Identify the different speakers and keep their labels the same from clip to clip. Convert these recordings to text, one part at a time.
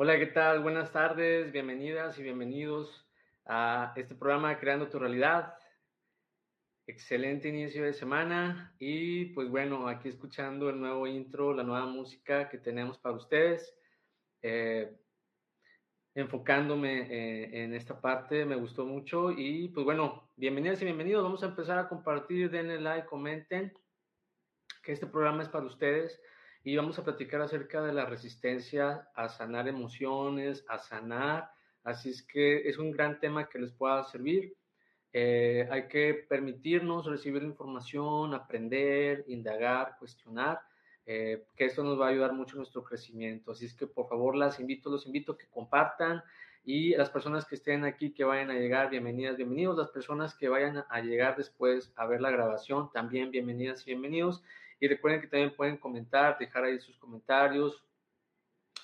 Speaker 1: Hola, ¿qué tal? Buenas tardes, bienvenidas y bienvenidos a este programa Creando tu Realidad. Excelente inicio de semana y pues bueno, aquí escuchando el nuevo intro, la nueva música que tenemos para ustedes. Eh, enfocándome eh, en esta parte, me gustó mucho y pues bueno, bienvenidas y bienvenidos. Vamos a empezar a compartir, denle like, comenten que este programa es para ustedes y vamos a platicar acerca de la resistencia a sanar emociones, a sanar. Así es que es un gran tema que les pueda servir. Eh, hay que permitirnos recibir información, aprender, indagar, cuestionar, eh, que esto nos va a ayudar mucho en nuestro crecimiento. Así es que por favor las invito, los invito a que compartan y las personas que estén aquí, que vayan a llegar, bienvenidas, bienvenidos. Las personas que vayan a llegar después a ver la grabación, también bienvenidas y bienvenidos. Y recuerden que también pueden comentar, dejar ahí sus comentarios,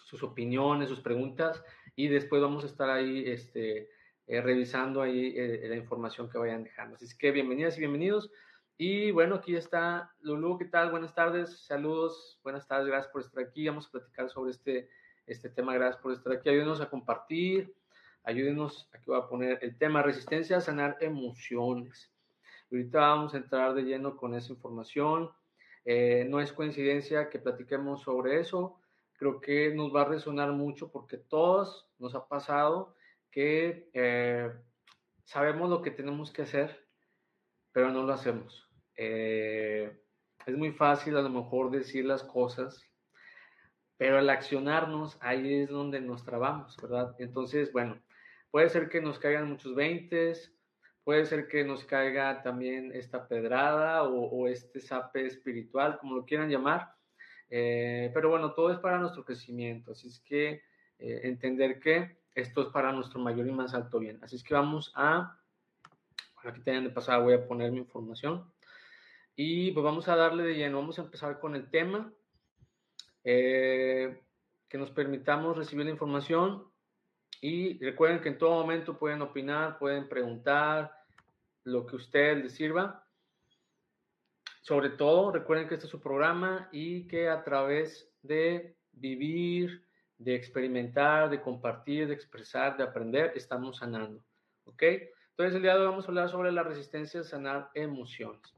Speaker 1: sus opiniones, sus preguntas y después vamos a estar ahí este, eh, revisando ahí eh, la información que vayan dejando. Así que bienvenidas y bienvenidos. Y bueno, aquí está Lulu, ¿qué tal? Buenas tardes, saludos, buenas tardes, gracias por estar aquí. Vamos a platicar sobre este, este tema, gracias por estar aquí. Ayúdenos a compartir, ayúdenos, aquí voy a poner el tema resistencia a sanar emociones. Ahorita vamos a entrar de lleno con esa información. Eh, no es coincidencia que platiquemos sobre eso. Creo que nos va a resonar mucho porque todos nos ha pasado que eh, sabemos lo que tenemos que hacer, pero no lo hacemos. Eh, es muy fácil a lo mejor decir las cosas, pero al accionarnos, ahí es donde nos trabamos, ¿verdad? Entonces, bueno, puede ser que nos caigan muchos veintes, puede ser que nos caiga también esta pedrada o, este sape espiritual, como lo quieran llamar, eh, pero bueno, todo es para nuestro crecimiento, así es que entender que esto es para nuestro mayor y más alto bien. Así es que vamos a, bueno, aquí tienen de pasada, voy a poner mi información. Y pues vamos a darle de lleno, vamos a empezar con el tema. Eh, que nos permitamos recibir la información y recuerden que en todo momento pueden opinar, pueden preguntar lo que a ustedes les sirva. Sobre todo, recuerden que este es su programa y que a través de vivir, de experimentar, de compartir, de expresar, de aprender, estamos sanando. ¿Ok? Entonces, el día de hoy vamos a hablar sobre la resistencia a sanar emociones.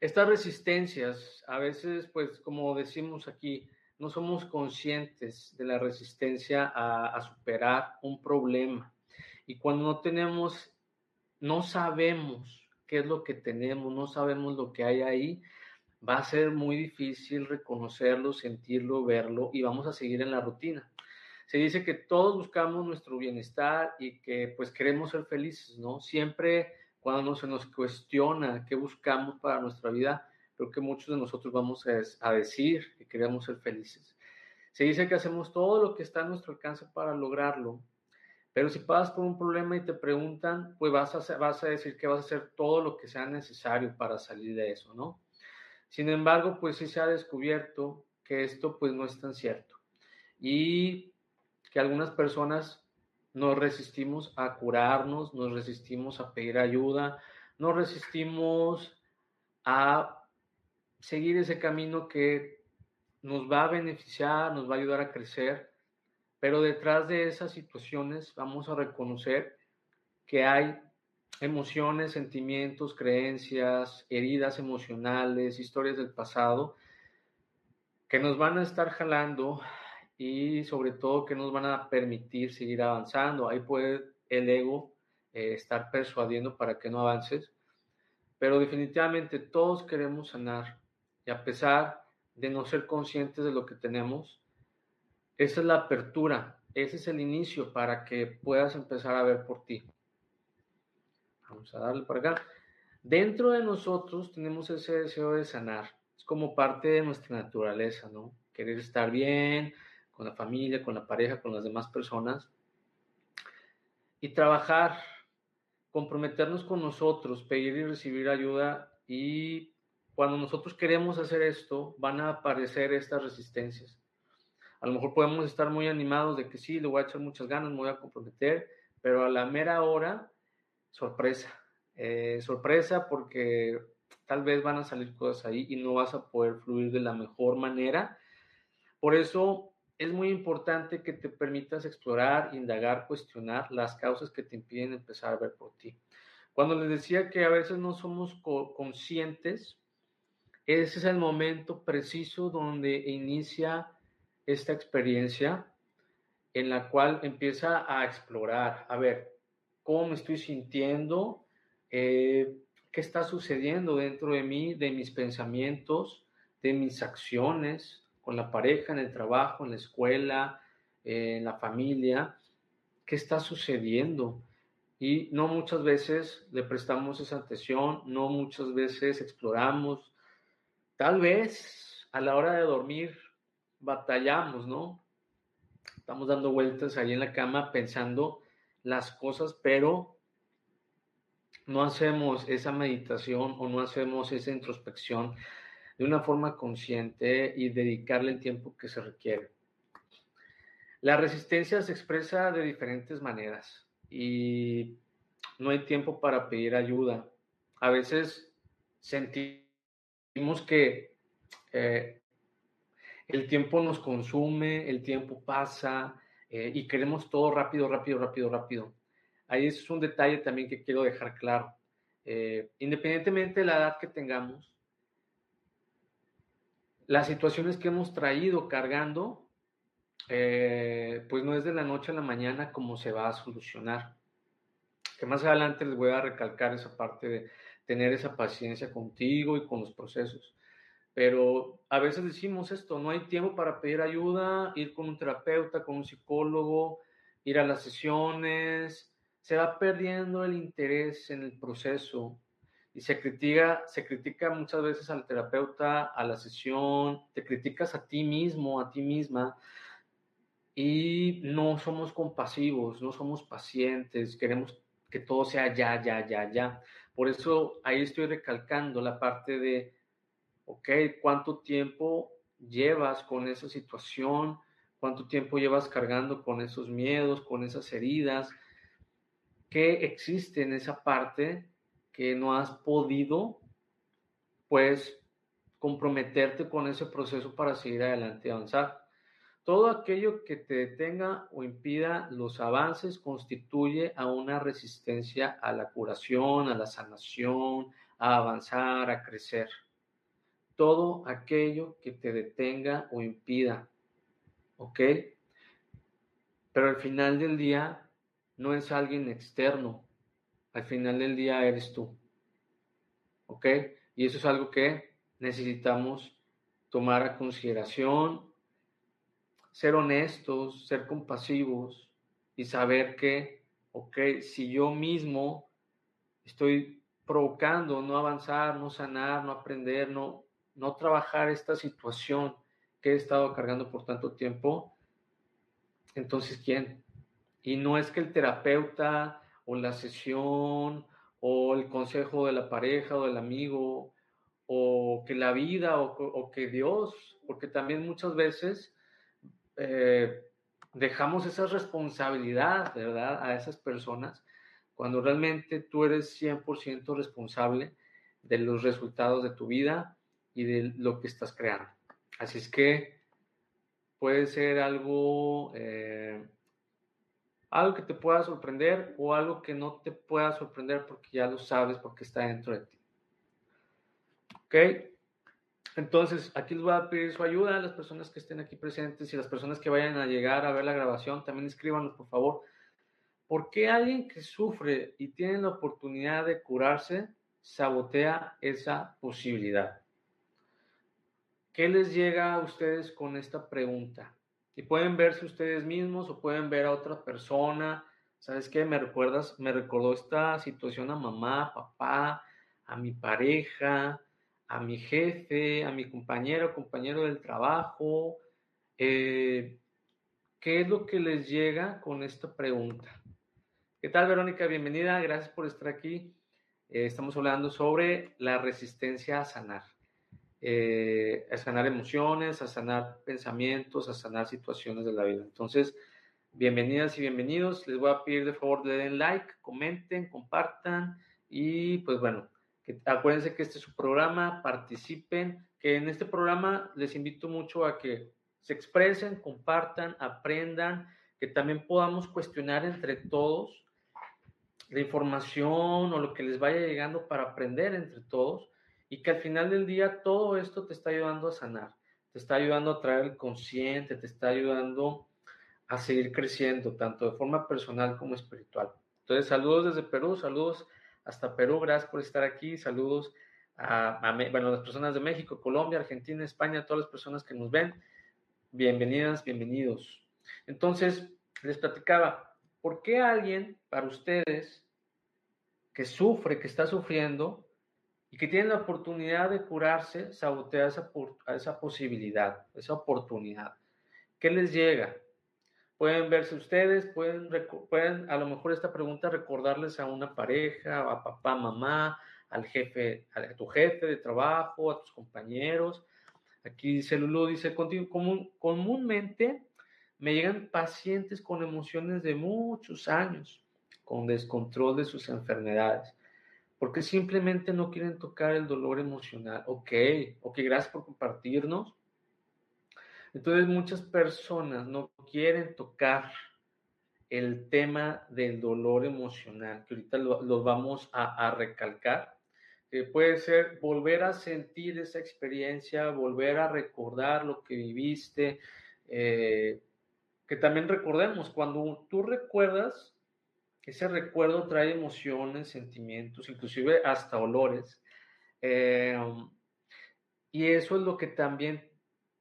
Speaker 1: Estas resistencias, a veces, pues, como decimos aquí, no somos conscientes de la resistencia a, superar un problema. Y cuando no tenemos, no sabemos qué es lo que tenemos, no sabemos lo que hay ahí, va a ser muy difícil reconocerlo, sentirlo, verlo y vamos a seguir en la rutina. Se dice que todos buscamos nuestro bienestar y que pues queremos ser felices, ¿no? Siempre cuando se nos cuestiona qué buscamos para nuestra vida, creo que muchos de nosotros vamos a, decir que queremos ser felices. Se dice que hacemos todo lo que está a nuestro alcance para lograrlo, pero si pasas por un problema y te preguntan, pues vas a, vas a decir que vas a hacer todo lo que sea necesario para salir de eso, ¿no? Sin embargo, pues sí se ha descubierto que esto pues no es tan cierto y que algunas personas nos resistimos a curarnos, nos resistimos a pedir ayuda, nos resistimos a seguir ese camino que nos va a beneficiar, nos va a ayudar a crecer, pero detrás de esas situaciones vamos a reconocer que hay emociones, sentimientos, creencias, heridas emocionales, historias del pasado, que nos van a estar jalando y sobre todo que nos van a permitir seguir avanzando. Ahí puede el ego eh, estar persuadiendo para que no avances, pero definitivamente todos queremos sanar y a pesar de no ser conscientes de lo que tenemos, esa es la apertura, ese es el inicio para que puedas empezar a ver por ti. Vamos a darle por acá. Dentro de nosotros tenemos ese deseo de sanar. Es como parte de nuestra naturaleza, ¿no? Querer estar bien con la familia, con la pareja, con las demás personas. Y trabajar, comprometernos con nosotros, pedir y recibir ayuda. Y cuando nosotros queremos hacer esto, van a aparecer estas resistencias. A lo mejor podemos estar muy animados de que sí, le voy a echar muchas ganas, me voy a comprometer, pero a la mera hora sorpresa. Eh, sorpresa porque tal vez van a salir cosas ahí y no vas a poder fluir de la mejor manera. Por eso es muy importante que te permitas explorar, indagar, cuestionar las causas que te impiden empezar a ver por ti. Cuando les decía que a veces no somos conscientes, ese es el momento preciso donde inicia esta experiencia en la cual empieza a explorar, a ver, cómo me estoy sintiendo, eh, qué está sucediendo dentro de mí, de mis pensamientos, de mis acciones, con la pareja, en el trabajo, en la escuela, en la familia, qué está sucediendo. Y no muchas veces le prestamos esa atención, no muchas veces exploramos. Tal vez a la hora de dormir batallamos, ¿no? Estamos dando vueltas ahí en la cama pensando las cosas, pero no hacemos esa meditación o no hacemos esa introspección de una forma consciente y dedicarle el tiempo que se requiere. La resistencia se expresa de diferentes maneras y no hay tiempo para pedir ayuda. A veces sentimos que eh, el tiempo nos consume, el tiempo pasa eh, y queremos todo rápido, rápido, rápido, rápido. Ahí es un detalle también que quiero dejar claro. Eh, independientemente de la edad que tengamos, las situaciones que hemos traído cargando, eh, pues no es de la noche a la mañana como se va a solucionar. Que más adelante les voy a recalcar esa parte de tener esa paciencia contigo y con los procesos. Pero a veces decimos esto, no hay tiempo para pedir ayuda, ir con un terapeuta, con un psicólogo, ir a las sesiones, se va perdiendo el interés en el proceso y se critica, se critica muchas veces al terapeuta, a la sesión, te criticas a ti mismo, a ti misma, y no somos compasivos, no somos pacientes, queremos que todo sea ya, ya, ya, ya. Por eso ahí estoy recalcando la parte de, ok, ¿cuánto tiempo llevas con esa situación? ¿Cuánto tiempo llevas cargando con esos miedos, con esas heridas? ¿Qué existe en esa parte? que no has podido, pues, comprometerte con ese proceso para seguir adelante y avanzar. Todo aquello que te detenga o impida los avances constituye a una resistencia a la curación, a la sanación, a avanzar, a crecer. Todo aquello que te detenga o impida, ¿ok? Pero al final del día no es alguien externo, al final del día eres tú. ¿Ok? Y eso es algo que necesitamos tomar a consideración, ser honestos, ser compasivos y saber que, ok, si yo mismo estoy provocando no avanzar, no sanar, no aprender, no, no trabajar esta situación que he estado cargando por tanto tiempo, entonces ¿quién? Y no es que el terapeuta o la sesión, o el consejo de la pareja o del amigo, o que la vida, o, que Dios, porque también muchas veces eh, dejamos esa responsabilidad, ¿verdad?, a esas personas, cuando realmente tú eres 100% responsable de los resultados de tu vida y de lo que estás creando. Así es que puede ser algo eh, algo que te pueda sorprender o algo que no te pueda sorprender porque ya lo sabes, porque está dentro de ti. ¿Ok? Entonces, aquí les voy a pedir su ayuda a las personas que estén aquí presentes y las personas que vayan a llegar a ver la grabación, también escríbanos, por favor. ¿Por qué alguien que sufre y tiene la oportunidad de curarse sabotea esa posibilidad? ¿Qué les llega a ustedes con esta pregunta? y pueden verse ustedes mismos o pueden ver a otra persona. ¿Sabes qué? Me recuerdas, me recordó esta situación a mamá, papá, a mi pareja, a mi jefe, a mi compañero, compañero del trabajo. Eh, ¿Qué es lo que les llega con esta pregunta? ¿Qué tal, Verónica? Bienvenida, gracias por estar aquí. Eh, estamos hablando sobre la resistencia a sanar. Eh, a sanar emociones, a sanar pensamientos, a sanar situaciones de la vida. Entonces, bienvenidas y bienvenidos. Les voy a pedir de favor le den like, comenten, compartan y pues bueno, que, acuérdense que este es su programa, participen, que en este programa les invito mucho a que se expresen, compartan, aprendan, que también podamos cuestionar entre todos la información o lo que les vaya llegando para aprender entre todos y que al final del día todo esto te está ayudando a sanar, te está ayudando a traer el consciente, te está ayudando a seguir creciendo, tanto de forma personal como espiritual. Entonces, saludos desde Perú, saludos hasta Perú, gracias por estar aquí, saludos a, bueno, las personas de México, Colombia, Argentina, España, todas las personas que nos ven, bienvenidas, bienvenidos. Entonces, les platicaba, ¿por qué alguien, para ustedes, que sufre, que está sufriendo y que tiene la oportunidad de curarse, sabotea esa, esa posibilidad, esa oportunidad? ¿Qué les llega? Pueden verse ustedes, pueden, pueden a lo mejor esta pregunta recordarles a una pareja, a papá, mamá, al jefe, a tu jefe de trabajo, a tus compañeros. Aquí dice Lulu, dice, común, comúnmente me llegan pacientes con emociones de muchos años, con descontrol de sus enfermedades, porque simplemente no quieren tocar el dolor emocional. Ok, ok, gracias por compartirnos. Entonces muchas personas no quieren tocar el tema del dolor emocional, que ahorita lo, vamos a, recalcar. que puede ser volver a sentir esa experiencia, volver a recordar lo que viviste, eh, que también recordemos, cuando tú recuerdas, ese recuerdo trae emociones, sentimientos, inclusive hasta olores. Eh, y eso es lo que también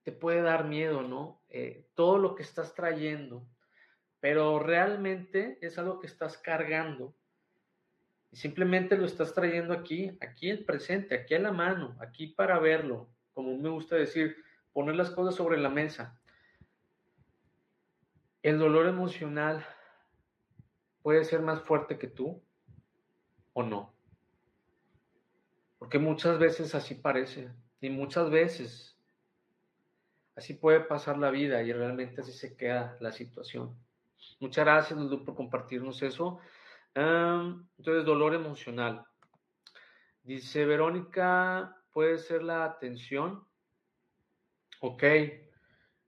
Speaker 1: te puede dar miedo, ¿no? Eh, todo lo que estás trayendo, pero realmente es algo que estás cargando. Y simplemente lo estás trayendo aquí, aquí el presente, aquí a la mano, aquí para verlo. Como me gusta decir, poner las cosas sobre la mesa. ¿El dolor emocional puede ser más fuerte que tú o no? Porque muchas veces así parece y muchas veces así puede pasar la vida y realmente así se queda la situación. Muchas gracias, Lulu, por compartirnos eso. entonces, dolor emocional. Dice Verónica, puede ser la atención. Ok,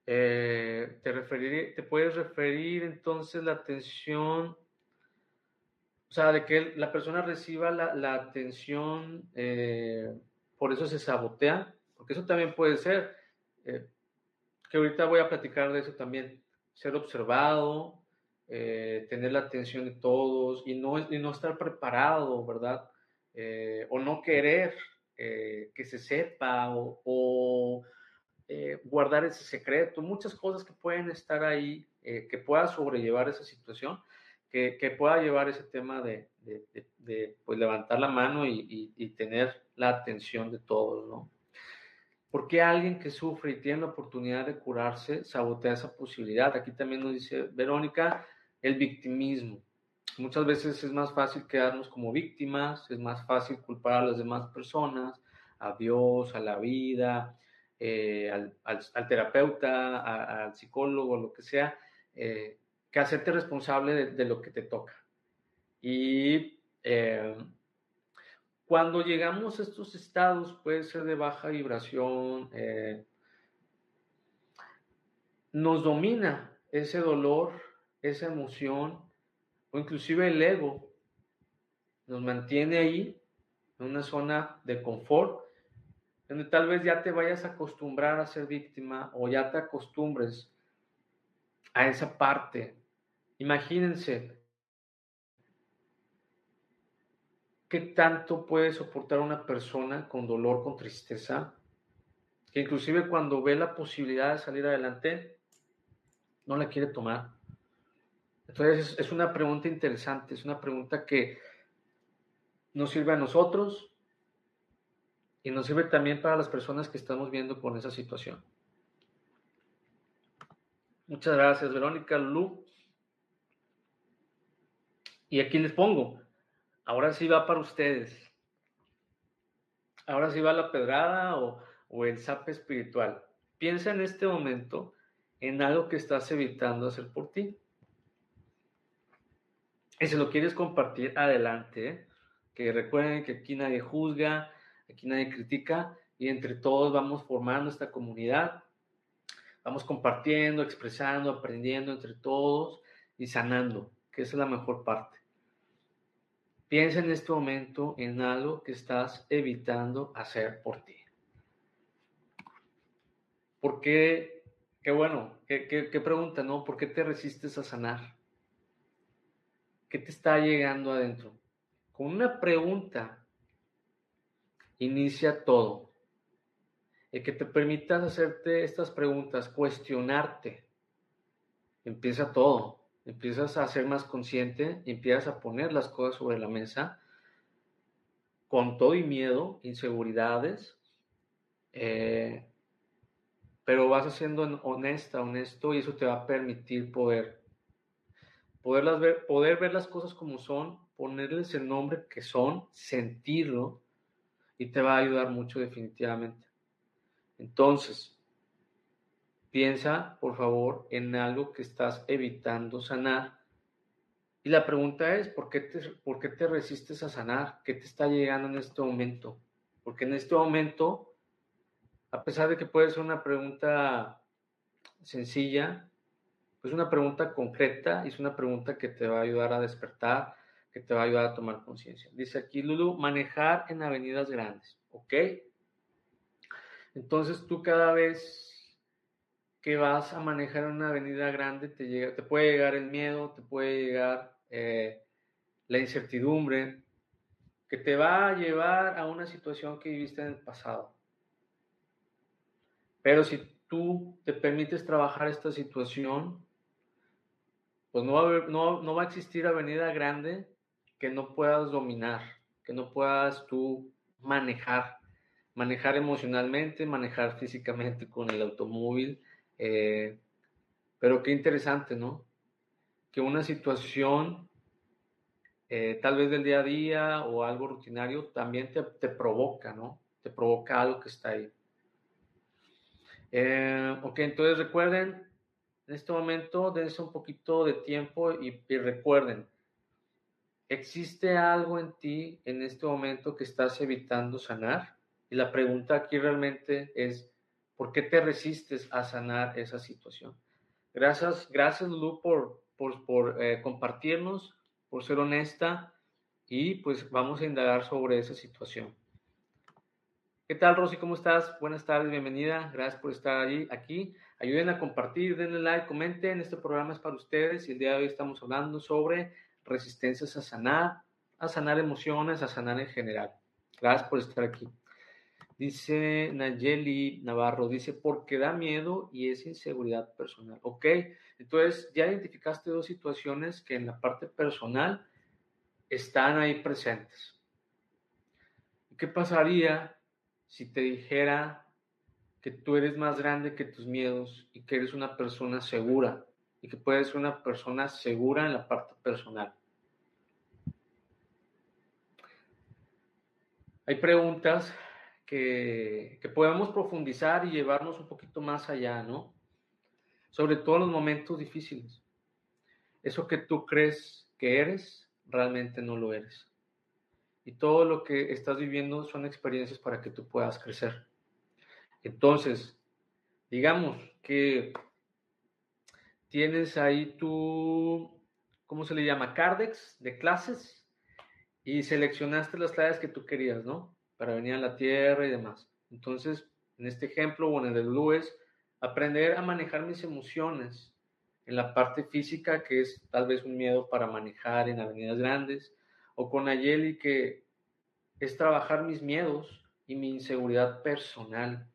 Speaker 1: eh, te, puedes referir entonces la atención, o sea, de que la persona reciba la, atención, eh, por eso se sabotea, porque eso también puede ser, eh, que ahorita voy a platicar de eso también, ser observado, tener la atención de todos y no, y no estar preparado, ¿verdad? o no querer que se sepa o eh, guardar ese secreto, muchas cosas que pueden estar ahí, eh, que pueda sobrellevar esa situación, que, que pueda llevar ese tema de, de, de, pues levantar la mano y, y, tener la atención de todos, ¿no? ¿Por qué alguien que sufre y tiene la oportunidad de curarse sabotea esa posibilidad? Aquí también nos dice Verónica, el victimismo. Muchas veces es más fácil quedarnos como víctimas, es más fácil culpar a las demás personas, a Dios, a la vida, eh, al, terapeuta, al psicólogo, lo que sea, eh, que hacerte responsable de, lo que te toca. Y eh, cuando llegamos a estos estados, puede ser de baja vibración, nos domina ese dolor, esa emoción, o inclusive el ego, nos mantiene ahí, en una zona de confort, donde tal vez ya te vayas a acostumbrar a ser víctima o ya te acostumbres a esa parte. Imagínense qué tanto puede soportar una persona con dolor, con tristeza, que inclusive cuando ve la posibilidad de salir adelante, no la quiere tomar. Entonces es una pregunta interesante, es una pregunta que nos sirve a nosotros, y nos sirve también para las personas que estamos viendo con esa situación. Muchas gracias, Verónica Lu. Y aquí les pongo, ahora sí va para ustedes. Ahora sí va la pedrada o, el zap espiritual. Piensa en este momento en algo que estás evitando hacer por ti. Y si lo quieres compartir, adelante. ¿eh? Que recuerden que aquí nadie juzga, Aquí nadie critica y entre todos vamos formando esta comunidad. Vamos compartiendo, expresando, aprendiendo entre todos y sanando, que esa es la mejor parte. Piensa en este momento en algo que estás evitando hacer por ti. ¿Por qué? Qué bueno, qué, qué pregunta, ¿no? ¿Por qué te resistes a sanar? ¿Qué te está llegando adentro? Con una pregunta inicia todo. El que te permitas hacerte estas preguntas, cuestionarte, empieza todo. Empiezas a ser más consciente empiezas a poner las cosas sobre la mesa con todo y miedo, inseguridades, eh, pero vas haciendo honesta, honesto y eso te va a permitir poder, poderlas ver, poder ver las cosas como son, ponerles el nombre que son, sentirlo y te va a ayudar mucho definitivamente. Entonces, piensa, por favor, en algo que estás evitando sanar. Y la pregunta es, ¿por qué, te, ¿por qué te resistes a sanar? ¿Qué te está llegando en este momento? Porque en este momento, a pesar de que puede ser una pregunta sencilla, es una pregunta concreta y es una pregunta que te va a ayudar a despertar, que te va a ayudar a tomar conciencia. Dice aquí Lulu, manejar en avenidas grandes, ¿ok? Entonces tú cada vez que vas a manejar una avenida grande te, llega, te puede llegar el miedo, te puede llegar eh, la incertidumbre, que te va a llevar a una situación que viviste en el pasado. Pero si tú te permites trabajar esta situación, pues no va a, no, no va a existir avenida grande que no puedas dominar, que no puedas tú manejar manejar emocionalmente, manejar físicamente con el automóvil. Eh, pero qué interesante, ¿no? Que una situación, eh, tal vez del día a día o algo rutinario, también te, te provoca, ¿no? Te provoca algo que está ahí. Eh, ok, entonces recuerden, en este momento dense un poquito de tiempo y, y recuerden, ¿existe algo en ti en este momento que estás evitando sanar? Y la pregunta aquí realmente es, ¿por qué te resistes a sanar esa situación? Gracias, gracias Lu por, por, eh, compartirnos, por ser honesta y pues vamos a indagar sobre esa situación. ¿Qué tal, Rosy? ¿Cómo estás? Buenas tardes, bienvenida. Gracias por estar allí, aquí. Ayuden a compartir, denle like, comenten. Este programa es para ustedes y el día de hoy estamos hablando sobre resistencias a sanar, a sanar emociones, a sanar en general. Gracias por estar aquí. Dice Nayeli Navarro, dice, porque da miedo y es inseguridad personal. Ok, entonces ya identificaste dos situaciones que en la parte personal están ahí presentes. ¿Qué pasaría si te dijera que tú eres más grande que tus miedos y que eres una persona segura y que puedes ser una persona segura en la parte personal? Hay preguntas que, podamos profundizar y llevarnos un poquito más allá, ¿no? Sobre todo los momentos difíciles. Eso que tú crees que eres, realmente no lo eres. Y todo lo que estás viviendo son experiencias para que tú puedas crecer. Entonces, digamos que tienes ahí tu, ¿cómo se le llama? Cardex de clases y seleccionaste las clases que tú querías, ¿no? Para venir a la tierra y demás. Entonces, en este ejemplo o en el de Blue es aprender a manejar mis emociones en la parte física, que es tal vez un miedo para manejar en avenidas grandes, o con Ayeli, que es trabajar mis miedos y mi inseguridad personal.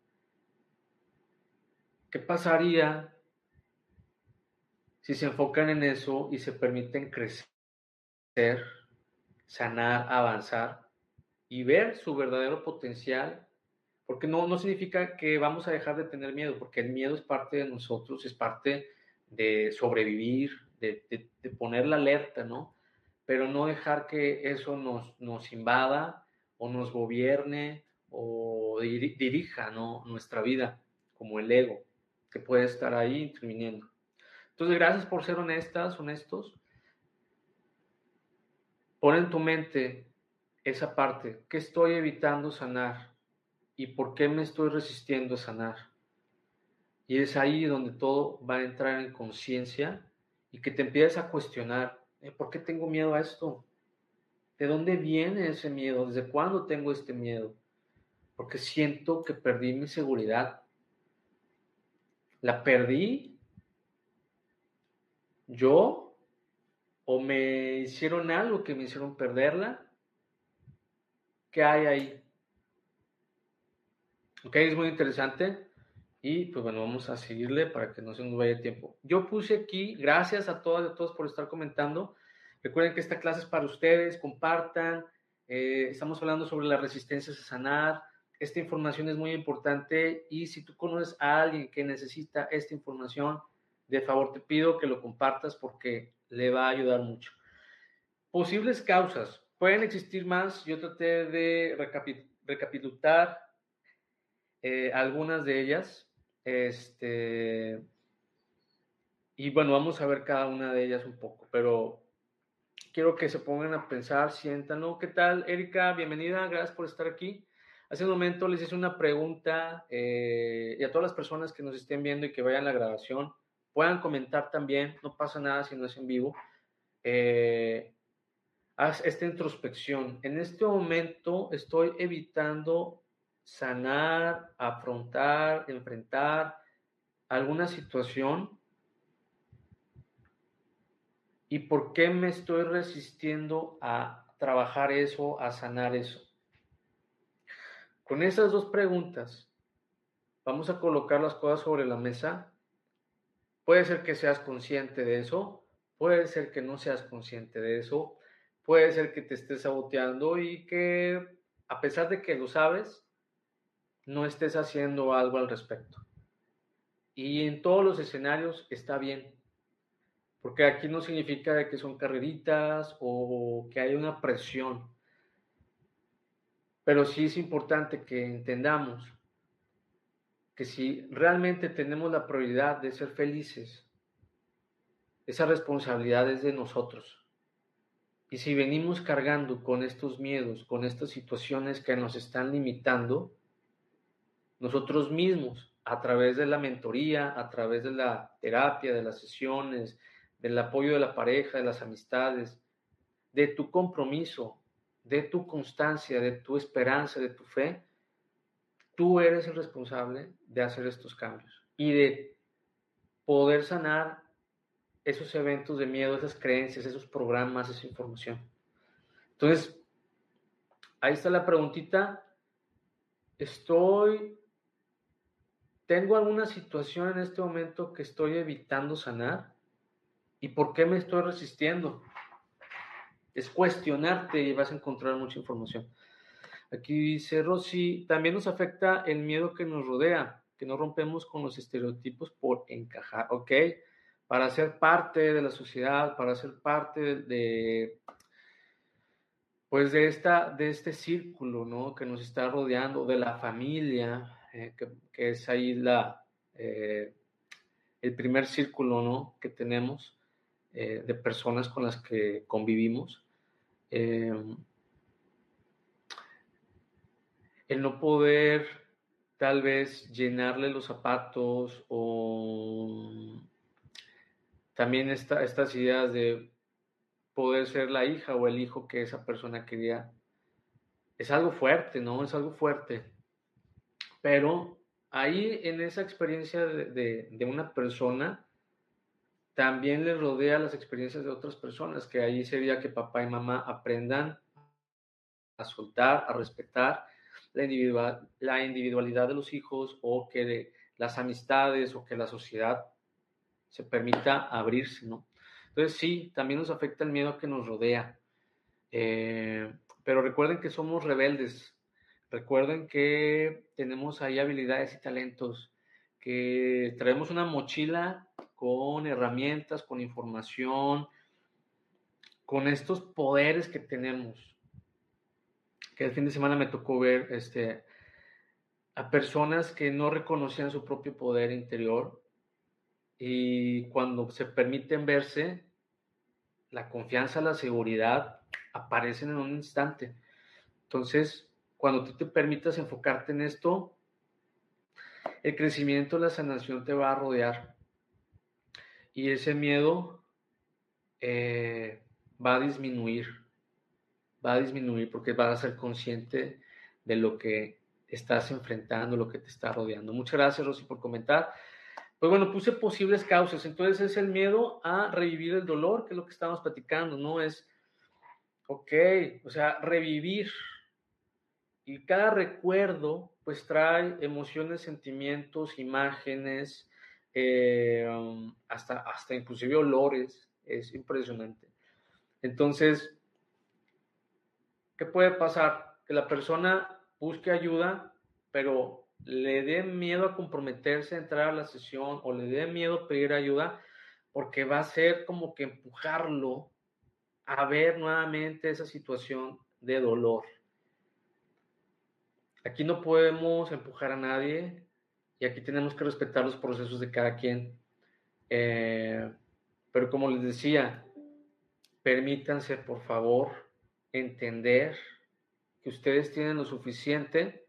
Speaker 1: ¿Qué pasaría si se enfocan en eso y se permiten crecer, sanar, avanzar? Y ver su verdadero potencial, porque no, no significa que vamos a dejar de tener miedo, porque el miedo es parte de nosotros, es parte de sobrevivir, de, de, poner la alerta, ¿no? Pero no dejar que eso nos, nos invada o nos gobierne o dirija ¿no? nuestra vida, como el ego, que puede estar ahí interviniendo. Entonces, gracias por ser honestas, honestos. Pon en tu mente esa parte, ¿qué estoy evitando sanar? ¿Y por qué me estoy resistiendo a sanar? Y es ahí donde todo va a entrar en conciencia y que te empiezas a cuestionar, eh, ¿por qué tengo miedo a esto? ¿De dónde viene ese miedo? ¿Desde cuándo tengo este miedo? Porque siento que perdí mi seguridad. ¿La perdí yo? ¿O me hicieron algo que me hicieron perderla? ¿Qué hay ahí? Ok, es muy interesante. Y pues bueno, vamos a seguirle para que no se nos vaya el tiempo. Yo puse aquí, gracias a todas y a todos por estar comentando. Recuerden que esta clase es para ustedes, compartan. Eh, estamos hablando sobre las resistencias a sanar. Esta información es muy importante y si tú conoces a alguien que necesita esta información, de favor te pido que lo compartas porque le va a ayudar mucho. Posibles causas. Pueden existir más. Yo traté de recapitular eh, algunas de ellas. Este, y bueno, vamos a ver cada una de ellas un poco, pero quiero que se pongan a pensar, siéntanlo. ¿Qué tal, Erika? Bienvenida, gracias por estar aquí. Hace un momento les hice una pregunta eh, y a todas las personas que nos estén viendo y que vayan a la grabación, puedan comentar también, no pasa nada si no es en vivo. Eh, haz esta introspección. En este momento estoy evitando sanar, afrontar, enfrentar alguna situación y por qué me estoy resistiendo a trabajar eso, a sanar eso. Con esas dos preguntas, vamos a colocar las cosas sobre la mesa. Puede ser que seas consciente de eso, puede ser que no seas consciente de eso, puede ser que te estés saboteando y que a pesar de que lo sabes, no estés haciendo algo al respecto. Y en todos los escenarios está bien, porque aquí no significa que son carreritas o que hay una presión, pero sí es importante que entendamos que si realmente tenemos la prioridad de ser felices, esa responsabilidad es de nosotros. Y si venimos cargando con estos miedos, con estas situaciones que nos están limitando, nosotros mismos, a través de la mentoría, a través de la terapia, de las sesiones, del apoyo de la pareja, de las amistades, de tu compromiso, de tu constancia, de tu esperanza, de tu fe, tú eres el responsable de hacer estos cambios y de poder sanar esos eventos de miedo, esas creencias, esos programas, esa información. Entonces, ahí está la preguntita. Estoy ¿Tengo alguna situación en este momento que estoy evitando sanar? ¿Y por qué me estoy resistiendo? Es cuestionarte y vas a encontrar mucha información. Aquí dice Rosy, también nos afecta el miedo que nos rodea, que no rompemos con los estereotipos por encajar, ¿ok? Para ser parte de la sociedad, para ser parte de, pues de, esta, de este círculo, ¿no? Que nos está rodeando, de la familia, eh, que, es ahí la, eh, el primer círculo ¿no? que tenemos eh, de personas con las que convivimos. el no poder tal vez llenarle los zapatos o también estas ideas de poder ser la hija o el hijo que esa persona quería, es algo fuerte, ¿no? Es algo fuerte. Pero ahí en esa experiencia de, una persona, también le rodea las experiencias de otras personas, que ahí sería que papá y mamá aprendan a soltar, a respetar la, individual, la individualidad de los hijos o que las amistades o que la sociedad se permita abrirse, ¿no? Entonces sí, también nos afecta el miedo que nos rodea. Eh, pero recuerden que somos rebeldes, Recuerden que tenemos ahí habilidades y talentos, que traemos una mochila con herramientas, con información, con estos poderes que tenemos. Que el fin de semana me tocó ver este, a personas que no reconocían su propio poder interior y cuando se permiten verse, la confianza, la seguridad aparecen en un instante. Entonces, cuando tú te permitas enfocarte en esto, el crecimiento, la sanación te va a rodear. Y ese miedo eh, va a disminuir, va a disminuir porque vas a ser consciente de lo que estás enfrentando, lo que te está rodeando. Muchas gracias, Rosy, por comentar. Pues bueno, puse posibles causas. Entonces es el miedo a revivir el dolor, que es lo que estamos platicando, ¿no? Es, ok, o sea, revivir. Y cada recuerdo, pues trae emociones, sentimientos, imágenes, eh, um, hasta, hasta inclusive olores. Es impresionante. Entonces, ¿qué puede pasar? Que la persona busque ayuda, pero le dé miedo a comprometerse a entrar a la sesión o le dé miedo pedir ayuda, porque va a ser como que empujarlo a ver nuevamente esa situación de dolor. Aquí no podemos empujar a nadie y aquí tenemos que respetar los procesos de cada quien. Eh, pero como les decía, permítanse por favor entender que ustedes tienen lo suficiente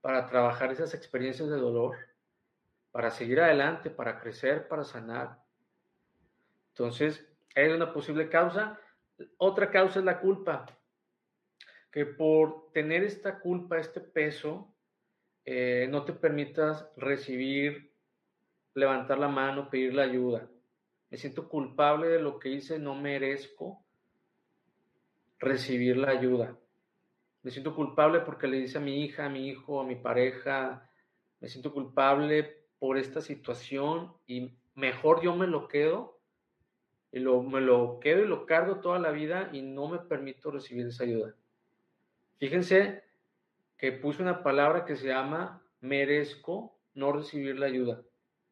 Speaker 1: para trabajar esas experiencias de dolor, para seguir adelante, para crecer, para sanar. Entonces, hay una posible causa. Otra causa es la culpa, que por tener esta culpa, este peso, eh, no te permitas recibir, levantar la mano, pedir la ayuda. Me siento culpable de lo que hice, no merezco recibir la ayuda. Me siento culpable porque le dice a mi hija, a mi hijo, a mi pareja, me siento culpable por esta situación y mejor yo me lo quedo y lo, me lo quedo y lo cargo toda la vida y no me permito recibir esa ayuda. Fíjense que puse una palabra que se llama merezco no recibir la ayuda,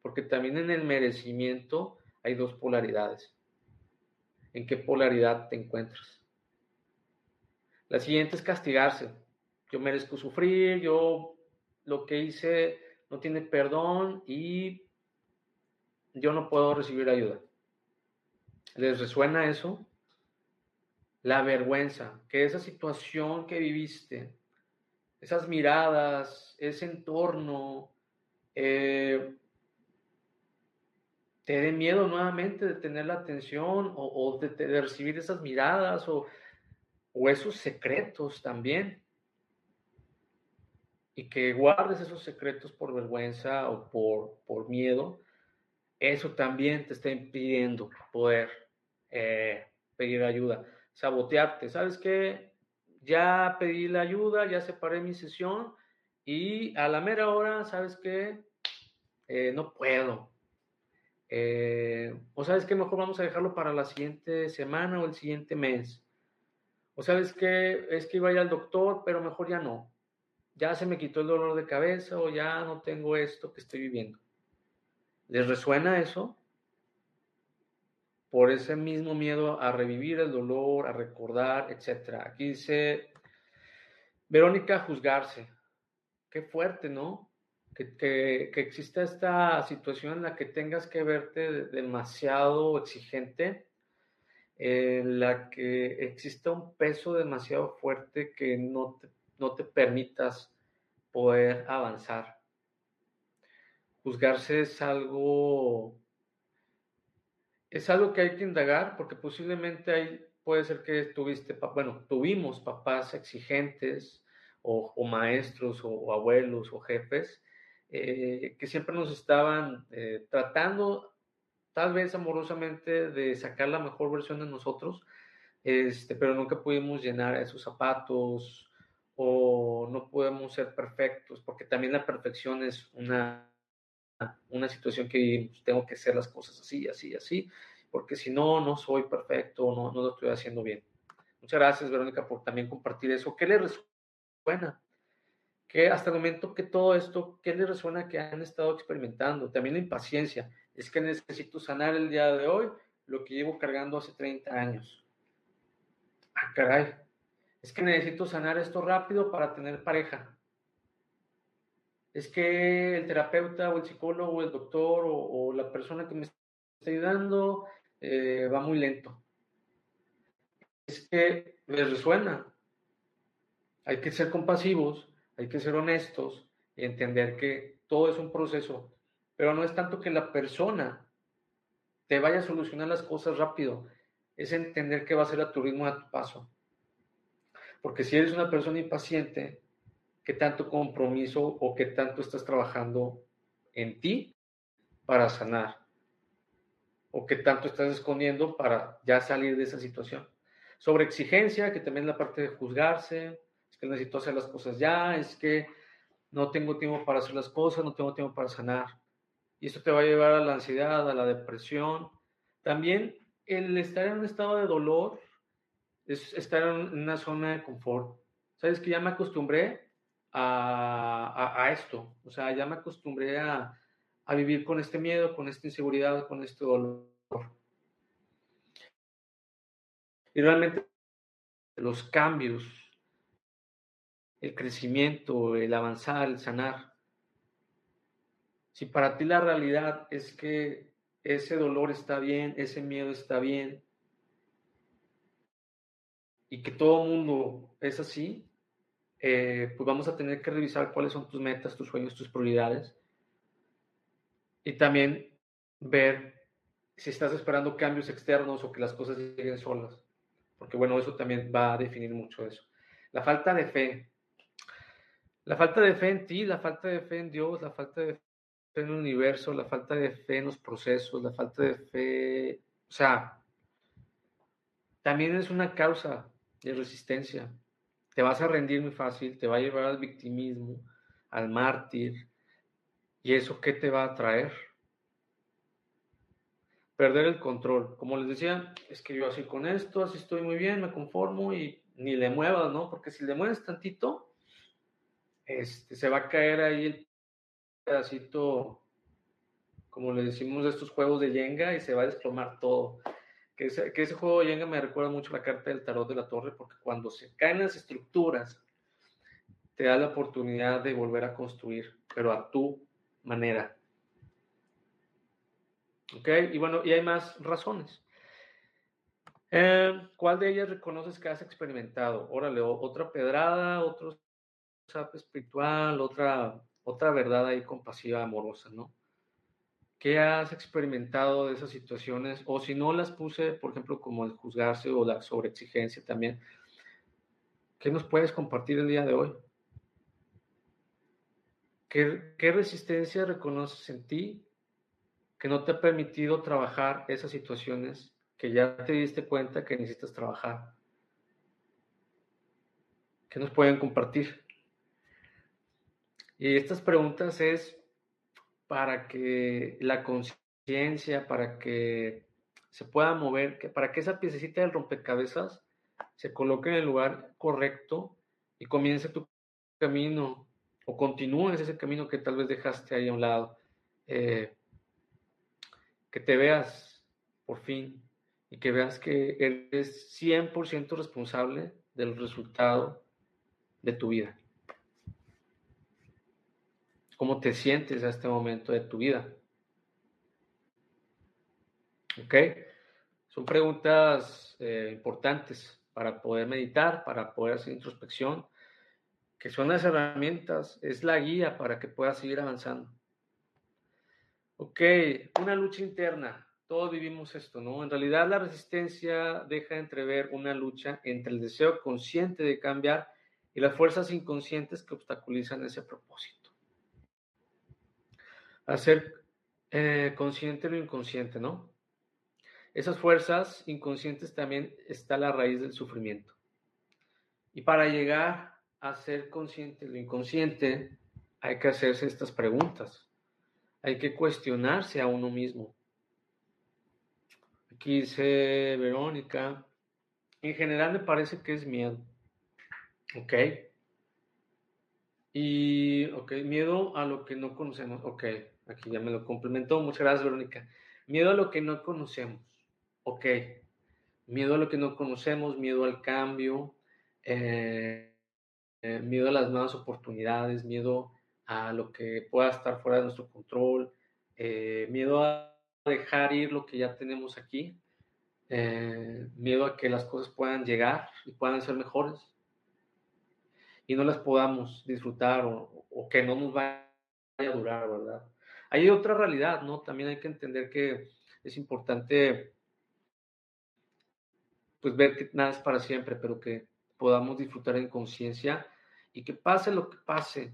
Speaker 1: porque también en el merecimiento hay dos polaridades. ¿En qué polaridad te encuentras? La siguiente es castigarse. Yo merezco sufrir, yo lo que hice no tiene perdón y yo no puedo recibir ayuda. ¿Les resuena eso? La vergüenza, que esa situación que viviste, esas miradas, ese entorno, eh, te dé miedo nuevamente de tener la atención o, de, de, recibir esas miradas o o esos secretos también. Y que guardes esos secretos por vergüenza o por, por miedo, eso también te está impidiendo poder eh, pedir ayuda. Sabotearte, ¿sabes qué? Ya pedí la ayuda, ya separé mi sesión y a la mera hora, ¿sabes qué? Eh, no puedo. Eh, o sabes qué, mejor vamos a dejarlo para la siguiente semana o el siguiente mes. O sabes que es que iba a ir al doctor, pero mejor ya no. Ya se me quitó el dolor de cabeza o ya no tengo esto que estoy viviendo. ¿Les resuena eso? Por ese mismo miedo a revivir el dolor, a recordar, etc. Aquí dice Verónica juzgarse. Qué fuerte, ¿no? Que, que, que, exista esta situación en la que tengas que verte demasiado exigente en la que exista un peso demasiado fuerte que no te, no te permitas poder avanzar. Juzgarse es algo, es algo que hay que indagar porque posiblemente hay, puede ser que tuviste, bueno, tuvimos papás exigentes o, maestros o, abuelos o jefes eh, que siempre nos estaban eh, tratando tal vez amorosamente de sacar la mejor versión de nosotros, este, pero nunca pudimos llenar esos zapatos o no podemos ser perfectos, porque también la perfección es una, una situación que vivimos. Tengo que hacer las cosas así, así, así, porque si no, no soy perfecto, no, no lo estoy haciendo bien. Muchas gracias, Verónica, por también compartir eso. ¿Qué le resuena? Que hasta el momento que todo esto, ¿qué le resuena que han estado experimentando? También la impaciencia es que necesito sanar el día de hoy lo que llevo cargando hace 30 años. Ah, caray. Es que necesito sanar esto rápido para tener pareja. Es que el terapeuta o el psicólogo o el doctor o, la persona que me está ayudando eh, va muy lento. Es que les resuena. Hay que ser compasivos, hay que ser honestos y entender que todo es un proceso, pero no es tanto que la persona te vaya a solucionar las cosas rápido, es entender que va a ser a tu ritmo, a tu paso. Porque si eres una persona impaciente, ¿qué tanto compromiso o qué tanto estás trabajando en ti para sanar? ¿O qué tanto estás escondiendo para ya salir de esa situación? Sobre exigencia, que también es la parte de juzgarse, es que necesito hacer las cosas ya, es que no tengo tiempo para hacer las cosas, no tengo tiempo para sanar. Y esto te va a llevar a la ansiedad, a la depresión. También el estar en un estado de dolor es estar en una zona de confort. Sabes que ya me acostumbré a, esto, o sea, ya me acostumbré a, a vivir con este miedo, con esta inseguridad, con este dolor. Y realmente los cambios, el crecimiento, el avanzar, el sanar, si para ti la realidad es que ese dolor está bien, ese miedo está bien, y que todo mundo es así, eh, pues vamos a tener que revisar cuáles son tus metas, tus sueños, tus prioridades. Y también ver si estás esperando cambios externos o que las cosas lleguen solas. Porque bueno, eso también va a definir mucho eso. La falta de fe. La falta de fe en ti, la falta de fe en Dios, la falta de en el universo, la falta de fe en los procesos, la falta de fe, o sea, también es una causa de resistencia. Te vas a rendir muy fácil, te va a llevar al victimismo, al mártir. ¿Y eso qué te va a traer? Perder el control. Como les decía, es que yo así con esto, así estoy muy bien, me conformo y ni le muevas, ¿no? Porque si le mueves tantito, este, se va a caer ahí el pedacito, como le decimos, de estos juegos de Jenga y se va a desplomar todo. Que ese, que ese juego de Jenga me recuerda mucho la carta del tarot de la torre, porque cuando se caen las estructuras, te da la oportunidad de volver a construir, pero a tu manera. ¿Ok? Y bueno, y hay más razones. Eh, ¿Cuál de ellas reconoces que has experimentado? Órale, otra pedrada, otro sap espiritual, otra otra verdad ahí compasiva, amorosa, ¿no? ¿Qué has experimentado de esas situaciones? O si no las puse, por ejemplo, como el juzgarse o la sobreexigencia también, ¿qué nos puedes compartir el día de hoy? ¿Qué, ¿Qué, resistencia reconoces en ti que no te ha permitido trabajar esas situaciones que ya te diste cuenta que necesitas trabajar? ¿Qué nos pueden compartir? Y estas preguntas es para que la conciencia, para que se pueda mover, para que esa piececita del rompecabezas se coloque en el lugar correcto y comience tu camino o continúes ese camino que tal vez dejaste ahí a un lado. Eh, que te veas por fin y que veas que eres 100% responsable del resultado de tu vida cómo te sientes a este momento de tu vida. ¿Ok? Son preguntas eh, importantes para poder meditar, para poder hacer introspección, que son las herramientas, es la guía para que puedas seguir avanzando. Ok, una lucha interna. Todos vivimos esto, ¿no? En realidad la resistencia deja entrever una lucha entre el deseo consciente de cambiar y las fuerzas inconscientes que obstaculizan ese propósito hacer eh, consciente lo inconsciente, ¿no? Esas fuerzas inconscientes también está la raíz del sufrimiento. Y para llegar a ser consciente lo inconsciente, hay que hacerse estas preguntas. Hay que cuestionarse a uno mismo. Aquí dice Verónica, en general me parece que es miedo. ¿Ok? Y, ok, miedo a lo que no conocemos. Ok, Aquí ya me lo complementó. Muchas gracias, Verónica. Miedo a lo que no conocemos. Ok. Miedo a lo que no conocemos, miedo al cambio, eh, eh, miedo a las nuevas oportunidades, miedo a lo que pueda estar fuera de nuestro control, eh, miedo a dejar ir lo que ya tenemos aquí, miedo a que las cosas puedan llegar y puedan ser mejores y no las podamos disfrutar o, que no nos vayan a durar, ¿verdad? Hay otra realidad, ¿no? También hay que entender que es importante pues ver que nada es para siempre, pero que podamos disfrutar en conciencia y que pase lo que pase,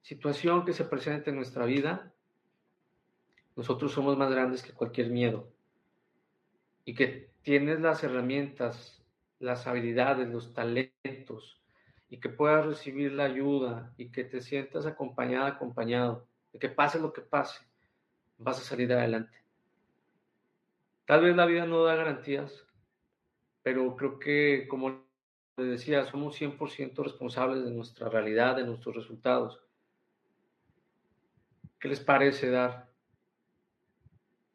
Speaker 1: situación que se presente en nuestra vida, nosotros somos más grandes que cualquier miedo y que tienes las herramientas, las habilidades, los talentos y que puedas recibir la ayuda y que te sientas acompañada, acompañado, de que pase lo que pase, vas a salir adelante. Tal vez la vida no da garantías, pero creo que, como les decía, somos 100% responsables de nuestra realidad, de nuestros resultados. ¿Qué les parece dar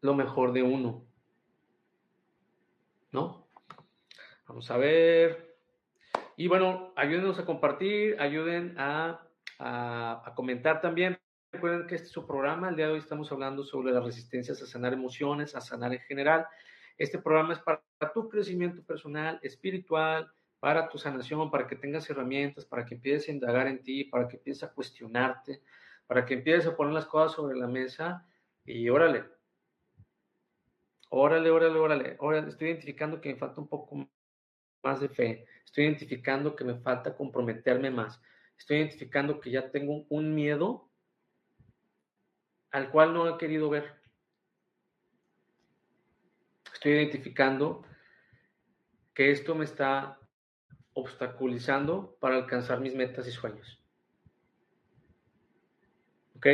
Speaker 1: lo mejor de uno? ¿No? Vamos a ver. Y bueno, ayúdenos a compartir, ayuden a, a comentar también. Recuerden que este es su programa. El día de hoy estamos hablando sobre las resistencias a sanar emociones, a sanar en general. Este programa es para tu crecimiento personal, espiritual, para tu sanación, para que tengas herramientas, para que empieces a indagar en ti, para que empieces a cuestionarte, para que empieces a poner las cosas sobre la mesa y órale. Órale, órale, órale. Órale, estoy identificando que me falta un poco más de fe. Estoy identificando que me falta comprometerme más. Estoy identificando que ya tengo un miedo al cual no he querido ver. Estoy identificando que esto me está obstaculizando para alcanzar mis metas y sueños. ¿Ok?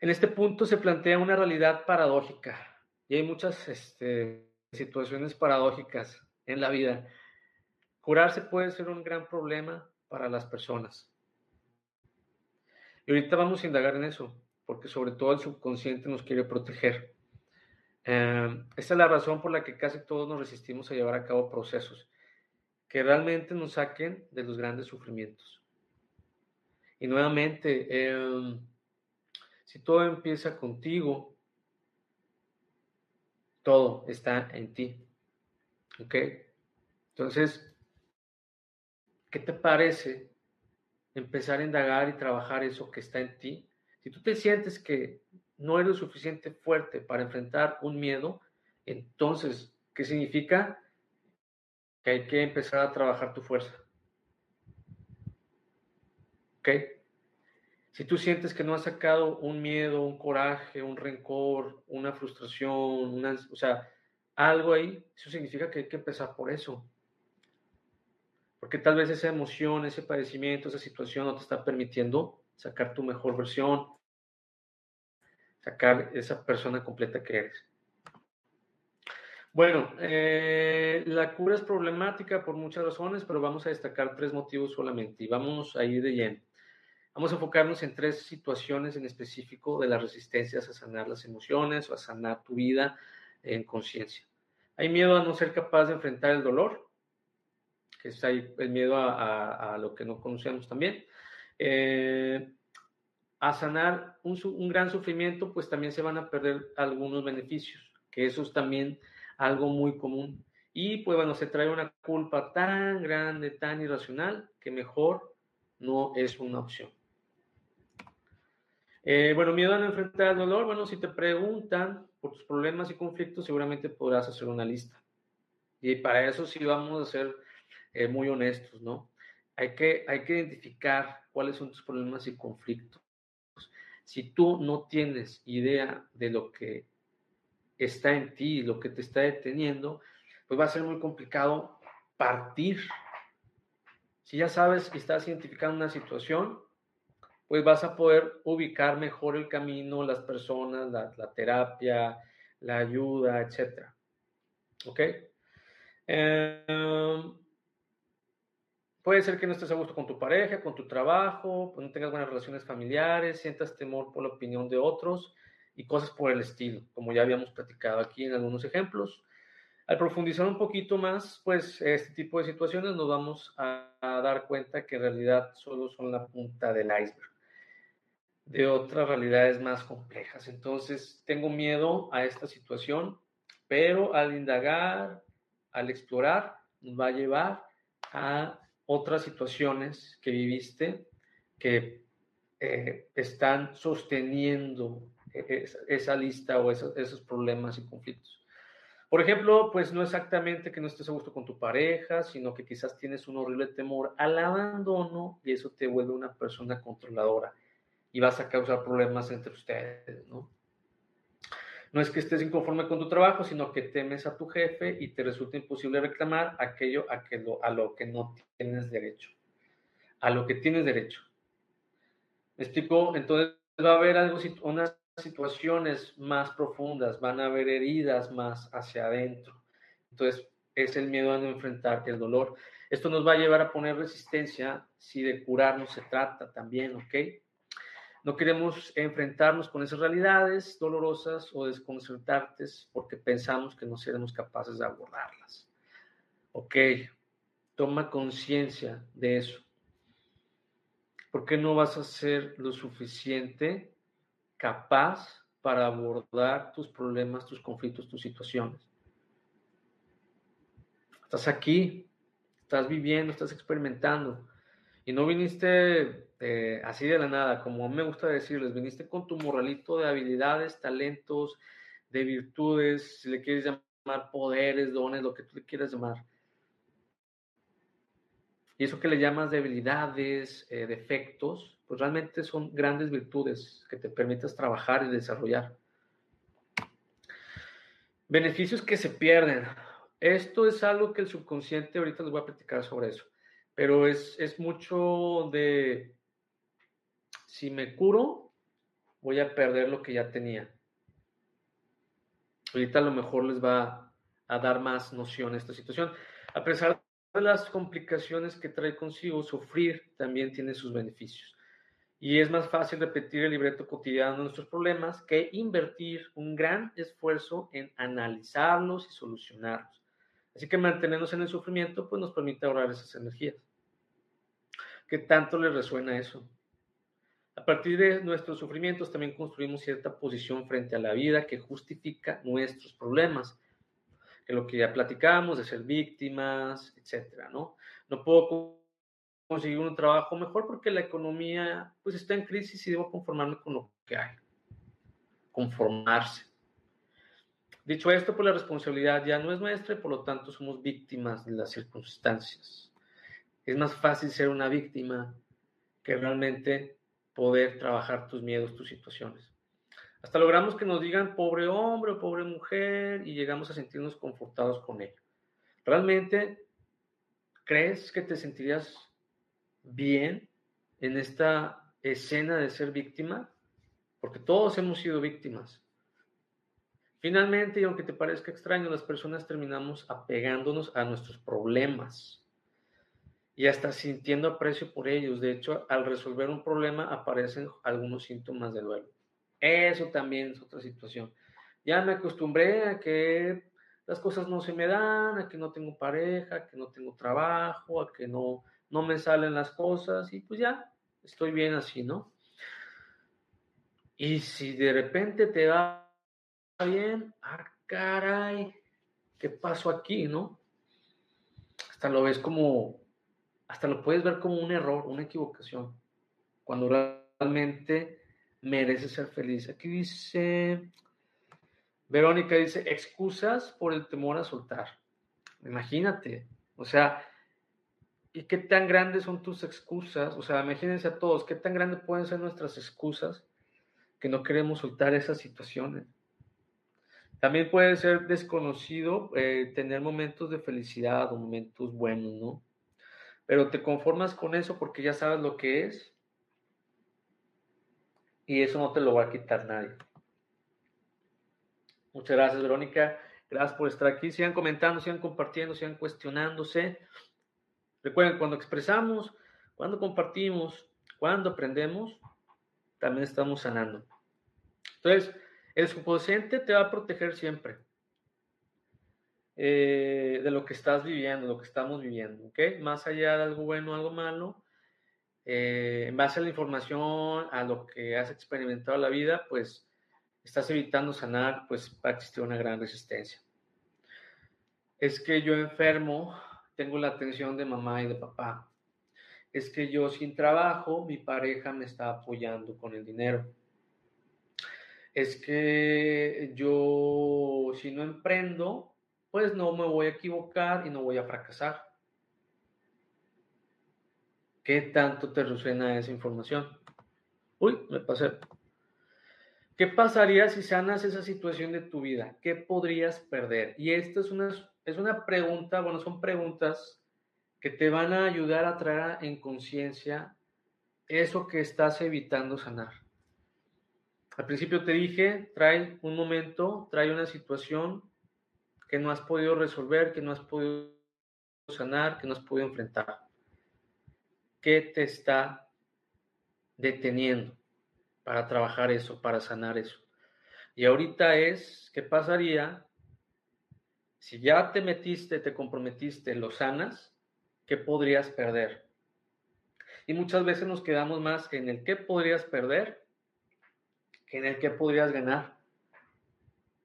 Speaker 1: En este punto se plantea una realidad paradójica y hay muchas este, situaciones paradójicas en la vida. Curarse puede ser un gran problema para las personas. Y ahorita vamos a indagar en eso, porque sobre todo el subconsciente nos quiere proteger. Eh, esta es la razón por la que casi todos nos resistimos a llevar a cabo procesos que realmente nos saquen de los grandes sufrimientos. Y nuevamente, em, si todo empieza contigo, todo está en ti. ¿Ok? Entonces, ¿qué te parece empezar a indagar y trabajar eso que está en ti? Si tú te sientes que no eres suficiente fuerte para enfrentar un miedo, entonces, ¿qué significa? que hay que empezar a trabajar tu fuerza. ¿Ok? Si tú sientes que no has sacado un miedo, un coraje, un rencor, una frustración, una, o sea, algo ahí, eso significa que hay que empezar por eso. Porque tal vez esa emoción, ese padecimiento, esa situación no te está permitiendo sacar tu mejor versión, sacar esa persona completa que eres. Bueno, eh, la cura es problemática por muchas razones, pero vamos a destacar tres motivos solamente y vamos a ir de lleno. Vamos a enfocarnos en tres situaciones en específico de las resistencias a sanar las emociones o a sanar tu vida en conciencia. Hay miedo a no ser capaz de enfrentar el dolor, que es ahí el miedo a, lo que no conocemos también. Eh, a sanar un, gran sufrimiento, pues también se van a perder algunos beneficios, que esos también algo muy común. Y pues bueno, se trae una culpa tan grande, tan irracional, que mejor no es una opción. Eh, bueno, miedo a no enfrentar el dolor. Bueno, si te preguntan por tus problemas y conflictos, seguramente podrás hacer una lista. Y para eso sí vamos a ser eh, muy honestos, ¿no? Hay que, hay que identificar cuáles son tus problemas y conflictos. Si tú no tienes idea de lo que está en ti, lo que te está deteniendo, pues va a ser muy complicado partir. Si ya sabes que estás identificando una situación, pues vas a poder ubicar mejor el camino, las personas, la, terapia, la ayuda, etc. ¿Ok? Em, puede ser que no estés a gusto con tu pareja, con tu trabajo, pues no tengas buenas relaciones familiares, sientas temor por la opinión de otros y cosas por el estilo, como ya habíamos platicado aquí en algunos ejemplos. Al profundizar un poquito más, pues este tipo de situaciones nos vamos a, dar cuenta que en realidad solo son la punta del iceberg de otras realidades más complejas. Entonces, tengo miedo a esta situación, pero al indagar, al explorar, nos va a llevar a otras situaciones que viviste que eh, están sosteniendo e-, esa, lista o esos, esos problemas y conflictos. Por ejemplo, pues no exactamente que no estés a gusto con tu pareja, sino que quizás tienes un horrible temor al abandono y eso te vuelve una persona controladora y vas a causar problemas entre ustedes, ¿no? No es que estés inconforme con tu trabajo, sino que temes a tu jefe y te resulta imposible reclamar aquello a, lo, que no tienes derecho. A lo que tienes derecho. ¿Me explico? Entonces va a haber algo, unas situaciones más profundas, van a haber heridas más hacia adentro. Entonces es el miedo a no enfrentar el dolor. Esto nos va a llevar a poner resistencia si de curarnos se trata también, ¿ok? No queremos enfrentarnos con esas realidades dolorosas o desconcertantes porque pensamos que no seremos capaces de abordarlas. Ok, toma conciencia de eso. ¿Por qué no vas a ser lo suficiente capaz para abordar tus problemas, tus conflictos, tus situaciones? Estás aquí, estás viviendo, estás experimentando y no viniste eh, así de la nada, como me gusta decirles, viniste con tu morralito de habilidades, talentos, de virtudes, si le quieres llamar poderes, dones, lo que tú le quieras llamar. Y eso que le llamas debilidades, eh, defectos, pues realmente son grandes virtudes que te permitas trabajar y desarrollar. Beneficios que se pierden. Esto es algo que el subconsciente, ahorita les voy a platicar sobre eso pero es, mucho de, si me curo, voy a perder lo que ya tenía. Ahorita a lo mejor les va a dar más noción esta situación. A pesar de las complicaciones que trae consigo, sufrir también tiene sus beneficios. Y es más fácil repetir el libreto cotidiano de nuestros problemas que invertir un gran esfuerzo en analizarlos y solucionarlos. Así que mantenernos en el sufrimiento pues nos permite ahorrar esas energías. ¿Qué tanto le resuena eso? A partir de nuestros sufrimientos también construimos cierta posición frente a la vida que justifica nuestros problemas, que lo que ya platicamos de ser víctimas, etcétera, ¿no? No puedo conseguir un trabajo mejor porque la economía pues está en crisis y debo conformarme con lo que hay. Conformarse. Dicho esto, pues la responsabilidad ya no es nuestra y por lo tanto somos víctimas de las circunstancias. Es más fácil ser una víctima que realmente poder trabajar tus miedos, tus situaciones. Hasta logramos que nos digan pobre hombre o pobre mujer y llegamos a sentirnos confortados con ello. ¿Realmente crees que te sentirías bien en esta escena de ser víctima? Porque todos hemos sido víctimas. Finalmente, y aunque te parezca extraño, las personas terminamos apegándonos a nuestros problemas y hasta sintiendo aprecio por ellos. De hecho, al resolver un problema aparecen algunos síntomas de duelo. Eso también es otra situación. Ya me acostumbré a que las cosas no se me dan, a que no tengo pareja, a que no tengo trabajo, a que no, no me salen las cosas y pues ya estoy bien así, ¿no? Y si de repente te va bien, ah, caray, ¿qué pasó aquí, no? Hasta lo ves como, hasta lo puedes ver como un error, una equivocación, cuando realmente mereces ser feliz. Aquí dice, Verónica dice, excusas por el temor a soltar. Imagínate, o sea, ¿y qué tan grandes son tus excusas? O sea, imagínense a todos, ¿qué tan grandes pueden ser nuestras excusas que no queremos soltar esas situaciones? También puede ser desconocido eh, tener momentos de felicidad o momentos buenos, ¿no? Pero te conformas con eso porque ya sabes lo que es y eso no te lo va a quitar nadie. Muchas gracias, Verónica. Gracias por estar aquí. Sigan comentando, sigan compartiendo, sigan cuestionándose. Recuerden, cuando expresamos, cuando compartimos, cuando aprendemos, también estamos sanando. Entonces, el subconsciente te va a proteger siempre eh, de lo que estás viviendo, lo que estamos viviendo, ¿ok? Más allá de algo bueno algo malo, eh, en base a la información, a lo que has experimentado en la vida, pues estás evitando sanar, pues va existir una gran resistencia. Es que yo enfermo, tengo la atención de mamá y de papá. es que yo sin trabajo, mi pareja me está apoyando con el dinero. Es que yo si no emprendo, pues no me voy a equivocar y no voy a fracasar. ¿Qué tanto te resuena esa información? Uy, me pasé. ¿Qué pasaría si sanas esa situación de tu vida? ¿Qué podrías perder? Y esta es una, es una pregunta, bueno, son preguntas que te van a ayudar a traer en conciencia eso que estás evitando sanar. Al principio te dije, trae un momento, trae una situación que no has podido resolver, que no has podido sanar, que no has podido enfrentar. ¿Qué te está deteniendo para trabajar eso, para sanar eso? Y ahorita es, ¿qué pasaría si ya te metiste, te comprometiste, lo sanas? ¿Qué podrías perder? Y muchas veces nos quedamos más en el qué podrías perder que en el qué podrías ganar.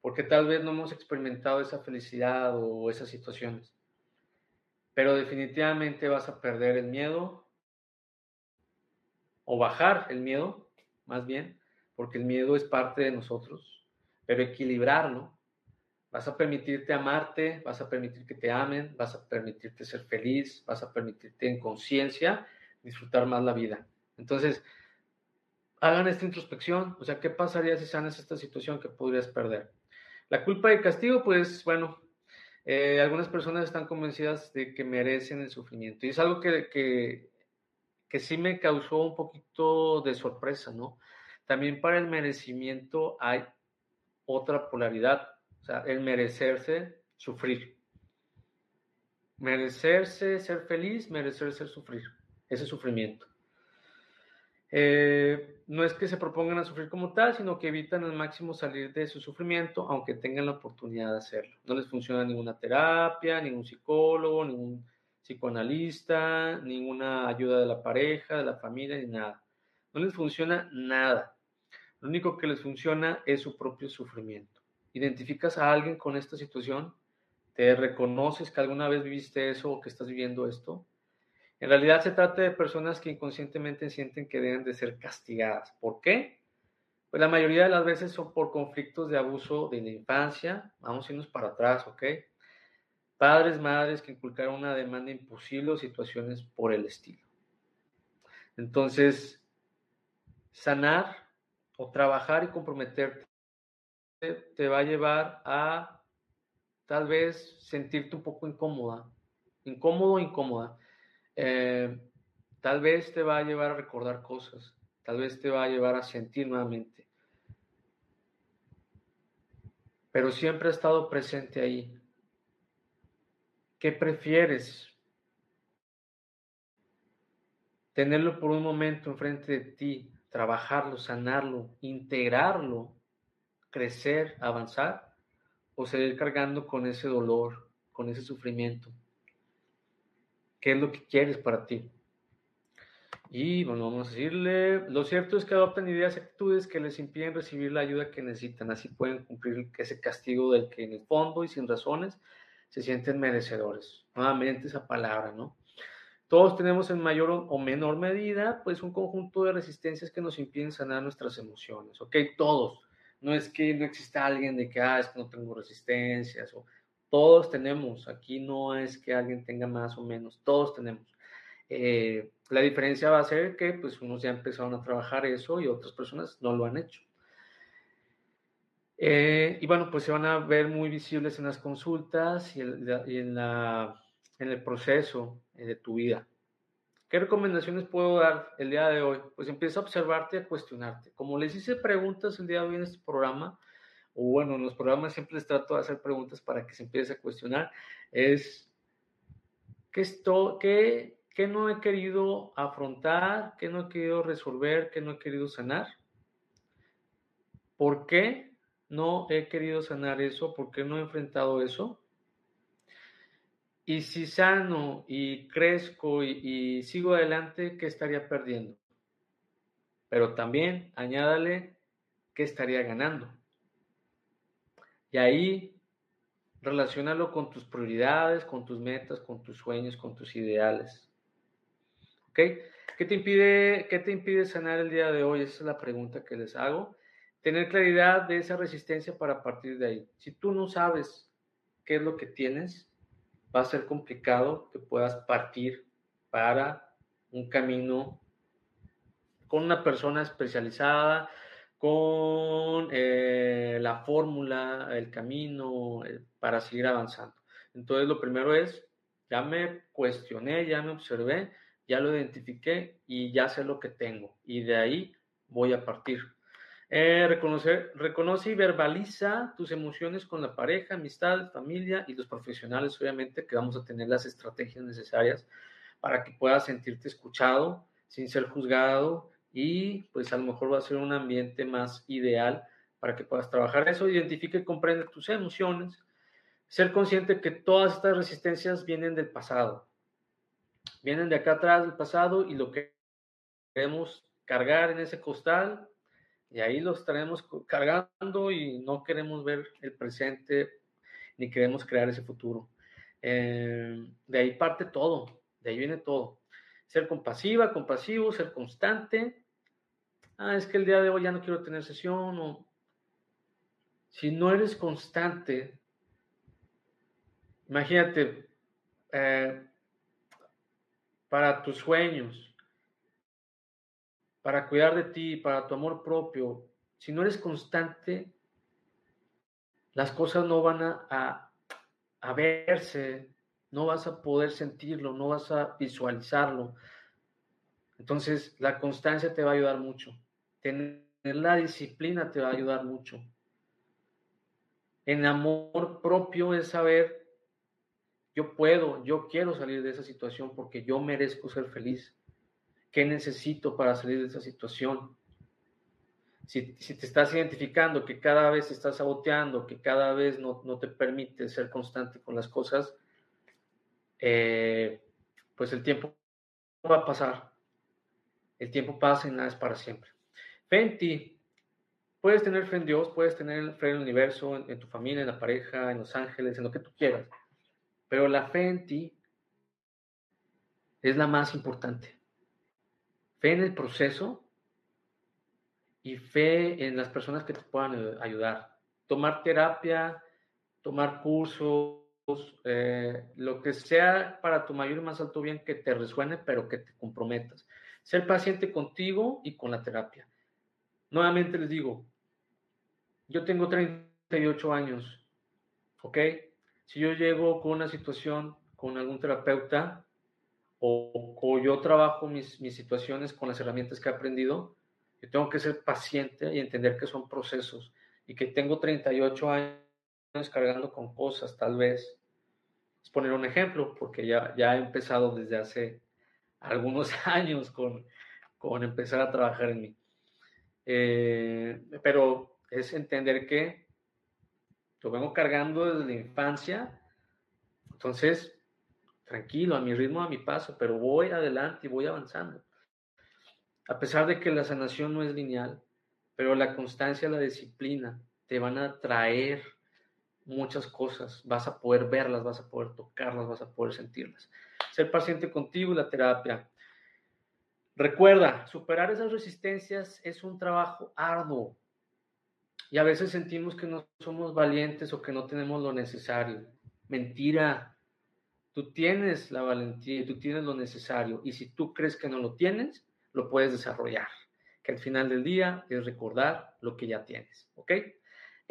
Speaker 1: Porque tal vez no hemos experimentado esa felicidad o esas situaciones. Pero definitivamente vas a perder el miedo, o bajar el miedo, más bien, porque el miedo es parte de nosotros, pero equilibrarlo. Vas a permitirte amarte, vas a permitir que te amen, vas a permitirte ser feliz, vas a permitirte en conciencia disfrutar más la vida. Entonces, hagan esta introspección, o sea, ¿qué pasaría si sanas esta situación que podrías perder? La culpa y castigo, pues bueno, eh, algunas personas están convencidas de que merecen el sufrimiento y es algo que, que que sí me causó un poquito de sorpresa, ¿no? También para el merecimiento hay otra polaridad, o sea, el merecerse sufrir. Merecerse ser feliz, merecerse sufrir, ese sufrimiento. Eh, no es que se propongan a sufrir como tal, sino que evitan al máximo salir de su sufrimiento, aunque tengan la oportunidad de hacerlo. No les funciona ninguna terapia, ningún psicólogo, ningún psicoanalista, ninguna ayuda de la pareja, de la familia, ni nada. No les funciona nada. Lo único que les funciona es su propio sufrimiento. Identificas a alguien con esta situación, te reconoces que alguna vez viviste eso o que estás viviendo esto. En realidad se trata de personas que inconscientemente sienten que deben de ser castigadas. ¿Por qué? Pues la mayoría de las veces son por conflictos de abuso de la infancia. Vamos a irnos para atrás, ¿ok? padres, madres que inculcaron una demanda imposible o situaciones por el estilo. Entonces, sanar o trabajar y comprometerte te va a llevar a tal vez sentirte un poco incómoda, incómodo o incómoda. Eh, tal vez te va a llevar a recordar cosas, tal vez te va a llevar a sentir nuevamente. Pero siempre ha estado presente ahí, ¿Qué prefieres? Tenerlo por un momento enfrente de ti, trabajarlo, sanarlo, integrarlo, crecer, avanzar, o seguir cargando con ese dolor, con ese sufrimiento. ¿Qué es lo que quieres para ti? Y bueno, vamos a decirle, lo cierto es que adoptan ideas y actitudes que les impiden recibir la ayuda que necesitan, así pueden cumplir ese castigo del que en el fondo y sin razones se sienten merecedores. Nuevamente esa palabra, ¿no? Todos tenemos en mayor o menor medida, pues un conjunto de resistencias que nos impiden sanar nuestras emociones, ¿ok? Todos. No es que no exista alguien de que, ah, es que no tengo resistencias, o todos tenemos. Aquí no es que alguien tenga más o menos, todos tenemos. Eh, la diferencia va a ser que, pues, unos ya empezaron a trabajar eso y otras personas no lo han hecho. Eh, y bueno, pues se van a ver muy visibles en las consultas y, en, la, en, el proceso eh, de tu vida. ¿Qué recomendaciones puedo dar el día de hoy? Pues empieza a observarte y a cuestionarte. Como les hice preguntas el día de hoy en este programa, o bueno, en los programas siempre les trato de hacer preguntas para que se empiece a cuestionar, es ¿qué, esto, qué, qué no he querido afrontar? ¿Qué no he querido resolver? ¿Qué no he querido sanar? ¿Por qué? no he querido sanar eso, porque no he enfrentado eso. Y si sano y crezco y, sigo adelante, ¿qué estaría perdiendo? Pero también añádale qué estaría ganando. Y ahí relacionalo con tus prioridades, con tus metas, con tus sueños, con tus ideales. ¿Ok? ¿Qué te impide, qué te impide sanar el día de hoy? Esa es la pregunta que les hago. Tener claridad de esa resistencia para partir de ahí. Si tú no sabes qué es lo que tienes, va a ser complicado que puedas partir para un camino con una persona especializada, con eh, la fórmula, el camino eh, para seguir avanzando. Entonces, lo primero es, ya me cuestioné, ya me observé, ya lo identifiqué y ya sé lo que tengo. Y de ahí voy a partir. Eh, reconocer, reconoce y verbaliza tus emociones con la pareja, amistad, familia y los profesionales, obviamente, que vamos a tener las estrategias necesarias para que puedas sentirte escuchado sin ser juzgado y pues a lo mejor va a ser un ambiente más ideal para que puedas trabajar eso, identifique y comprende tus emociones, ser consciente que todas estas resistencias vienen del pasado, vienen de acá atrás del pasado y lo que queremos cargar en ese costal, y ahí lo estaremos cargando y no queremos ver el presente ni queremos crear ese futuro. Eh, de ahí parte todo, de ahí viene todo. Ser compasiva, compasivo, ser constante. Ah, es que el día de hoy ya no quiero tener sesión. Si no eres constante, imagínate, eh, para tus sueños, para cuidar de ti, para tu amor propio, si no eres constante, las cosas no van a, a verse, no vas a poder sentirlo, no vas a visualizarlo. Entonces, la constancia te va a ayudar mucho. Tener la disciplina te va a ayudar mucho. En amor propio es saber, yo puedo, yo quiero salir de esa situación porque yo merezco ser feliz. ¿Qué necesito para salir de esa situación? Si, te estás identificando que cada vez estás saboteando, que cada vez no, no te permite ser constante con las cosas, eh, pues el tiempo va a pasar. El tiempo pasa y nada es para siempre. Fe en ti. Puedes tener fe en Dios, puedes tener fe en el universo, en, tu familia, en la pareja, en los ángeles, en lo que tú quieras. Pero la fe en ti es la más importante. Fe en el proceso y fe en las personas que te puedan ayudar. Tomar terapia, tomar cursos, eh, lo que sea para tu mayor y más alto bien que te resuene, pero que te comprometas. Ser paciente contigo y con la terapia. Nuevamente les digo, yo tengo 38 años, ¿ok? Si yo llego con una situación con algún terapeuta o, yo trabajo mis, mis situaciones con las herramientas que he aprendido, yo tengo que ser paciente y entender que son procesos y que tengo 38 años cargando con cosas, tal vez, es poner un ejemplo, porque ya, ya he empezado desde hace algunos años con, con empezar a trabajar en mí. Eh, pero es entender que lo vengo cargando desde la infancia, entonces, tranquilo, a mi ritmo, a mi paso, pero voy adelante y voy avanzando. A pesar de que la sanación no es lineal, pero la constancia, la disciplina te van a traer muchas cosas, vas a poder verlas, vas a poder tocarlas, vas a poder sentirlas. Ser paciente contigo y la terapia. Recuerda, superar esas resistencias es un trabajo arduo y a veces sentimos que no somos valientes o que no tenemos lo necesario. Mentira. Tú tienes la valentía y tú tienes lo necesario y si tú crees que no lo tienes, lo puedes desarrollar. Que al final del día es recordar lo que ya tienes. ¿Ok?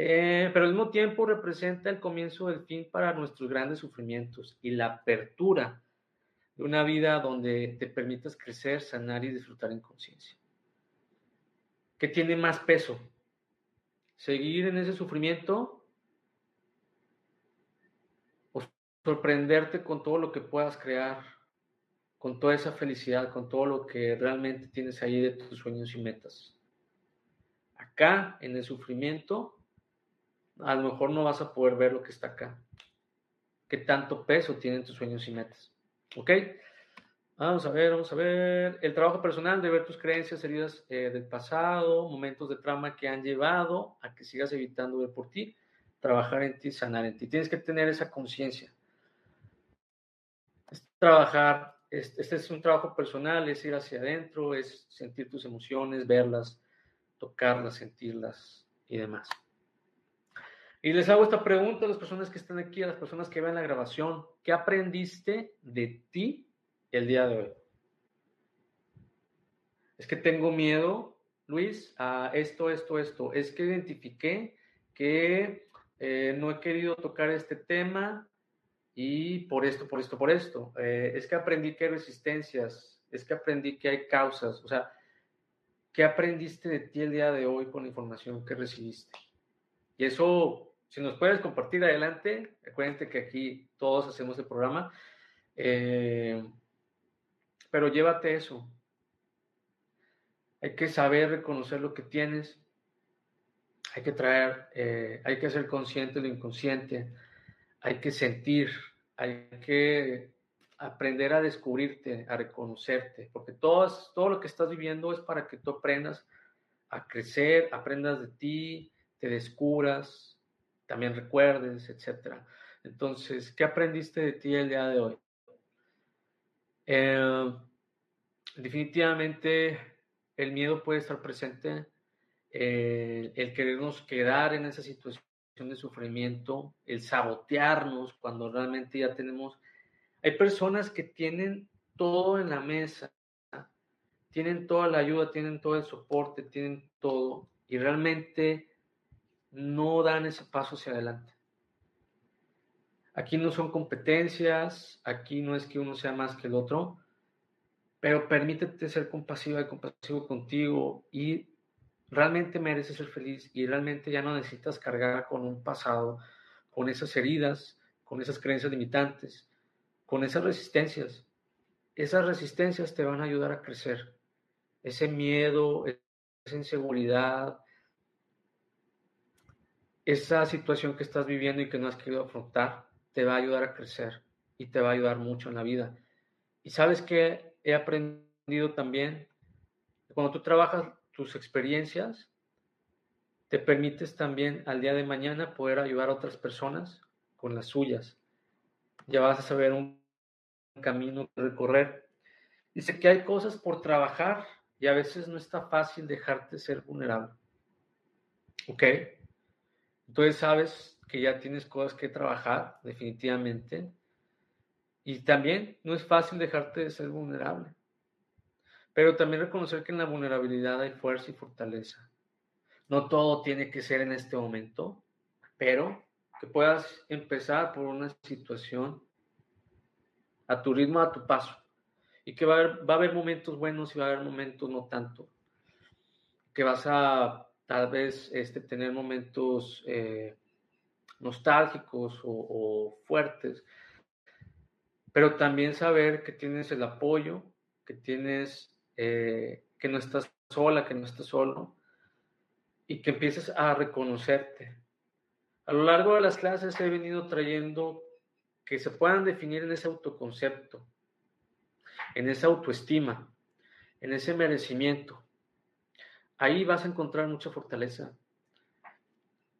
Speaker 1: Eh, pero al mismo tiempo representa el comienzo del fin para nuestros grandes sufrimientos y la apertura de una vida donde te permitas crecer, sanar y disfrutar en conciencia. ¿Qué tiene más peso? ¿Seguir en ese sufrimiento o sorprenderte con todo lo que puedas crear, con toda esa felicidad, con todo lo que realmente tienes ahí de tus sueños y metas? Acá, en el sufrimiento, a lo mejor no vas a poder ver lo que está acá. ¿Qué tanto peso tienen tus sueños y metas? ¿Ok? Vamos a ver, vamos a ver. El trabajo personal de ver tus creencias, heridas eh, del pasado, momentos de trauma que han llevado a que sigas evitando ver por ti, trabajar en ti, sanar en ti. Tienes que tener esa conciencia. Es trabajar este es un trabajo personal, es ir hacia adentro, es sentir tus emociones, verlas, tocarlas, sentirlas y demás. Y les hago esta pregunta a las personas que están aquí, a las personas que ven la grabación. ¿Qué aprendiste de ti el día de hoy? Es que tengo miedo, Luis, a esto, esto, esto. Es que identifiqué que eh, no he querido tocar este tema y por esto, por esto, por esto. Eh, es que aprendí que hay resistencias, es que aprendí que hay causas. O sea, ¿qué aprendiste de ti el día de hoy con la información que recibiste? Y eso, si nos puedes compartir adelante, recuerden que aquí todos hacemos el programa, eh, pero llévate eso. Hay que saber reconocer lo que tienes, hay que traer, eh, hay que ser consciente de lo inconsciente, hay que sentir, hay que aprender a descubrirte, a reconocerte, porque todo, todo lo que estás viviendo es para que tú aprendas a crecer, aprendas de ti, te descubras, también recuerdes, etc. Entonces, ¿qué aprendiste de ti el día de hoy? Eh, definitivamente el miedo puede estar presente, eh, el querernos quedar en esa situación de sufrimiento, el sabotearnos cuando realmente ya tenemos... Hay personas que tienen todo en la mesa, tienen toda la ayuda, tienen todo el soporte, tienen todo, y realmente no dan ese paso hacia adelante. Aquí no son competencias, aquí no es que uno sea más que el otro, pero permítete ser compasiva y compasivo contigo y realmente mereces ser feliz y realmente ya no necesitas cargar con un pasado, con esas heridas, con esas creencias limitantes, con esas resistencias. Esas resistencias te van a ayudar a crecer. Ese miedo, esa inseguridad, esa situación que estás viviendo y que no has querido afrontar, te va a ayudar a crecer y te va a ayudar mucho en la vida. Y sabes que he aprendido también, cuando tú trabajas tus experiencias, te permites también al día de mañana poder ayudar a otras personas con las suyas. Ya vas a saber un camino que recorrer. Dice que hay cosas por trabajar y a veces no está fácil dejarte ser vulnerable. ¿Ok? Entonces sabes que ya tienes cosas que trabajar, definitivamente. Y también no es fácil dejarte de ser vulnerable. Pero también reconocer que en la vulnerabilidad hay fuerza y fortaleza. No todo tiene que ser en este momento, pero que puedas empezar por una situación a tu ritmo, a tu paso. Y que va a haber, va a haber momentos buenos y va a haber momentos no tanto. Que vas a tal vez este, tener momentos eh, nostálgicos o, fuertes, pero también saber que tienes el apoyo, que tienes, eh, que no estás sola, que no estás solo, y que empieces a reconocerte. A lo largo de las clases he venido trayendo que se puedan definir en ese autoconcepto, en esa autoestima, en ese merecimiento ahí vas a encontrar mucha fortaleza.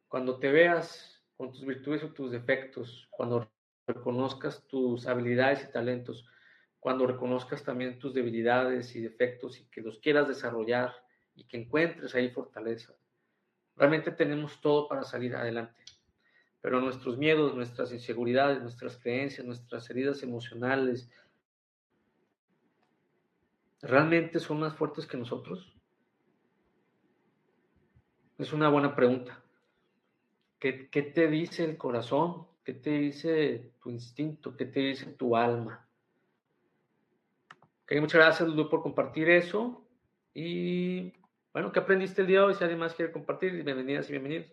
Speaker 1: Cuando te veas con tus virtudes o tus defectos, cuando reconozcas tus habilidades y talentos, cuando reconozcas también tus debilidades y defectos y que los quieras desarrollar y que encuentres ahí fortaleza. Realmente tenemos todo para salir adelante. Pero nuestros miedos, nuestras inseguridades, nuestras creencias, nuestras heridas emocionales, ¿realmente son más fuertes que nosotros? Es una buena pregunta. ¿Qué, te dice el corazón? ¿Qué te dice tu instinto? ¿Qué te dice tu alma? muchas gracias, Lulu, por compartir eso. Y bueno, ¿qué aprendiste el día de hoy? Si alguien más quiere compartir, bienvenidas y bienvenidos.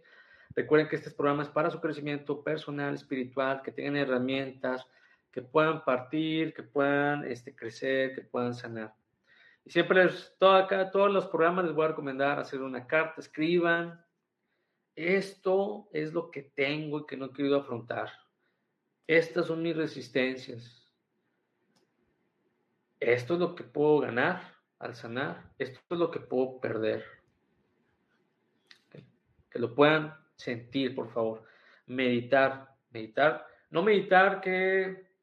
Speaker 1: Recuerden que este programa es para su crecimiento personal, espiritual, que tengan herramientas, que puedan partir, que puedan este, crecer, que puedan sanar. Y siempre les, todo acá, todos los programas les voy a recomendar hacer una carta, escriban, esto es lo que tengo y que no he querido afrontar. Estas son mis resistencias. Esto es lo que puedo ganar al sanar. Esto es lo que puedo perder. Que lo puedan sentir, por favor. Meditar, meditar. No meditar que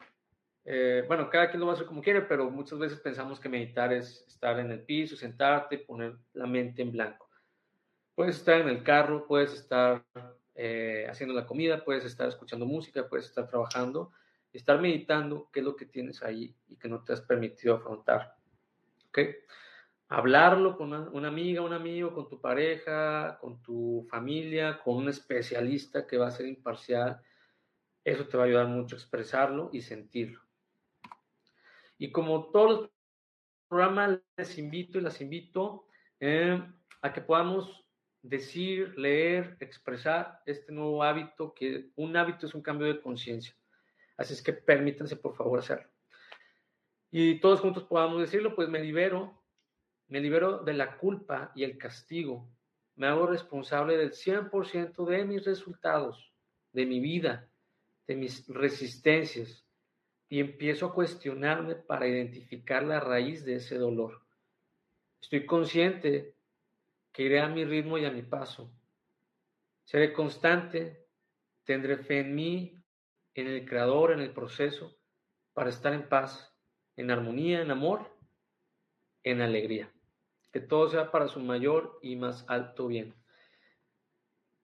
Speaker 1: Eh, bueno, cada quien lo va a hacer como quiere, pero muchas veces pensamos que meditar es estar en el piso, sentarte, poner la mente en blanco. Puedes estar en el carro, puedes estar eh, haciendo la comida, puedes estar escuchando música, puedes estar trabajando, estar meditando qué es lo que tienes ahí y que no te has permitido afrontar. Hablarlo con una, una amiga, un amigo, con tu pareja, con tu familia, con un especialista que va a ser imparcial. Eso te va a ayudar mucho a expresarlo y sentirlo. Y como todos los programas, les invito y las invito eh, a que podamos decir, leer, expresar este nuevo hábito, que un hábito es un cambio de conciencia. Así es que permítanse, por favor, hacerlo. Y todos juntos podamos decirlo, pues me libero, me libero de la culpa y el castigo. Me hago responsable del 100% de mis resultados, de mi vida, de mis resistencias. Y empiezo a cuestionarme para identificar la raíz de ese dolor. Estoy consciente que iré a mi ritmo y a mi paso. Seré constante, tendré fe en mí, en el Creador, en el proceso, para estar en paz, en armonía, en amor, en alegría. Que todo sea para su mayor y más alto bien.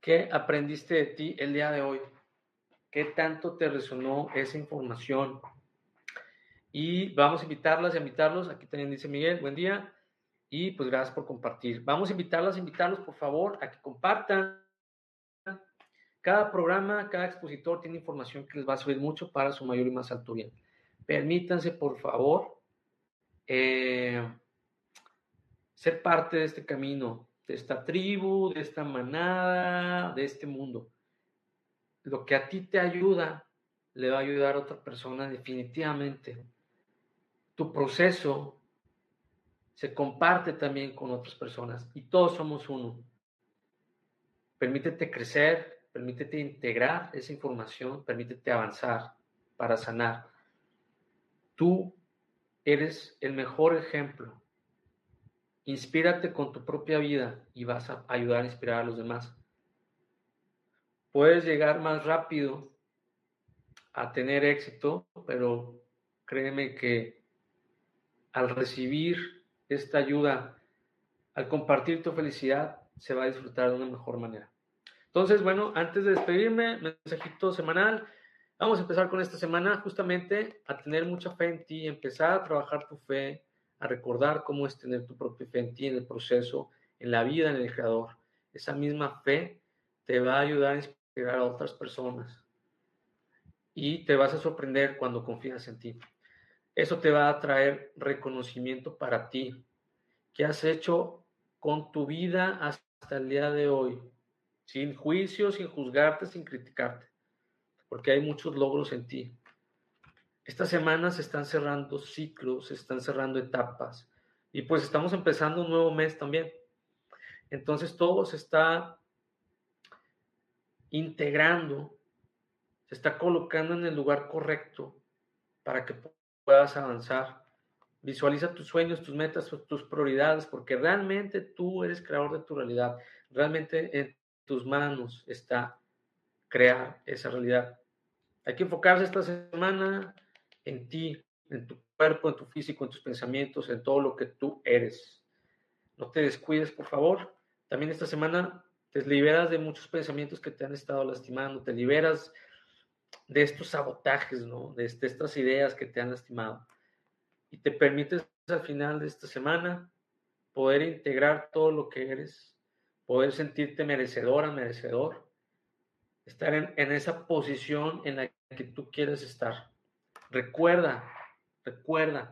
Speaker 1: ¿Qué aprendiste de ti el día de hoy? ¿Qué tanto te resonó esa información? Y vamos a invitarlas y a invitarlos. Aquí también dice Miguel, buen día. Y pues gracias por compartir. Vamos a invitarlas, invitarlos por favor a que compartan. Cada programa, cada expositor tiene información que les va a servir mucho para su mayor y más alto bien. Permítanse, por favor, eh, ser parte de este camino, de esta tribu, de esta manada, de este mundo. Lo que a ti te ayuda, le va a ayudar a otra persona definitivamente. Tu proceso se comparte también con otras personas y todos somos uno. Permítete crecer, permítete integrar esa información, permítete avanzar para sanar. Tú eres el mejor ejemplo. Inspírate con tu propia vida y vas a ayudar a inspirar a los demás. Puedes llegar más rápido a tener éxito, pero créeme que al recibir esta ayuda al compartir tu felicidad se va a disfrutar de una mejor manera. Entonces, bueno, antes de despedirme, mensajito semanal. Vamos a empezar con esta semana justamente a tener mucha fe en ti, empezar a trabajar tu fe, a recordar cómo es tener tu propia fe en ti, en el proceso, en la vida, en el Creador. Esa misma fe te va a ayudar a inspirar a otras personas y te vas a sorprender cuando confías en ti. Eso te va a traer reconocimiento para ti. ¿Qué has hecho con tu vida hasta el día de hoy? Sin juicio, sin juzgarte, sin criticarte. Porque hay muchos logros en ti. Estas semanas se están cerrando ciclos, se están cerrando etapas. Y pues estamos empezando un nuevo mes también. Entonces todo se está integrando, se está colocando en el lugar correcto para que puedas avanzar. Visualiza tus sueños, tus metas, tus prioridades, porque realmente tú eres creador de tu realidad. Realmente en tus manos está crear esa realidad. Hay que enfocarse esta semana en ti, en tu cuerpo, en tu físico, en tus pensamientos, en todo lo que tú eres. No te descuides, por favor. También esta semana te liberas de muchos pensamientos que te han estado lastimando, te liberas de estos sabotajes, ¿no? De, estas ideas que te han lastimado. Y te permites al final de esta semana poder integrar todo lo que eres, poder sentirte merecedora, merecedor, estar en, en esa posición en la que tú quieres estar. Recuerda, recuerda,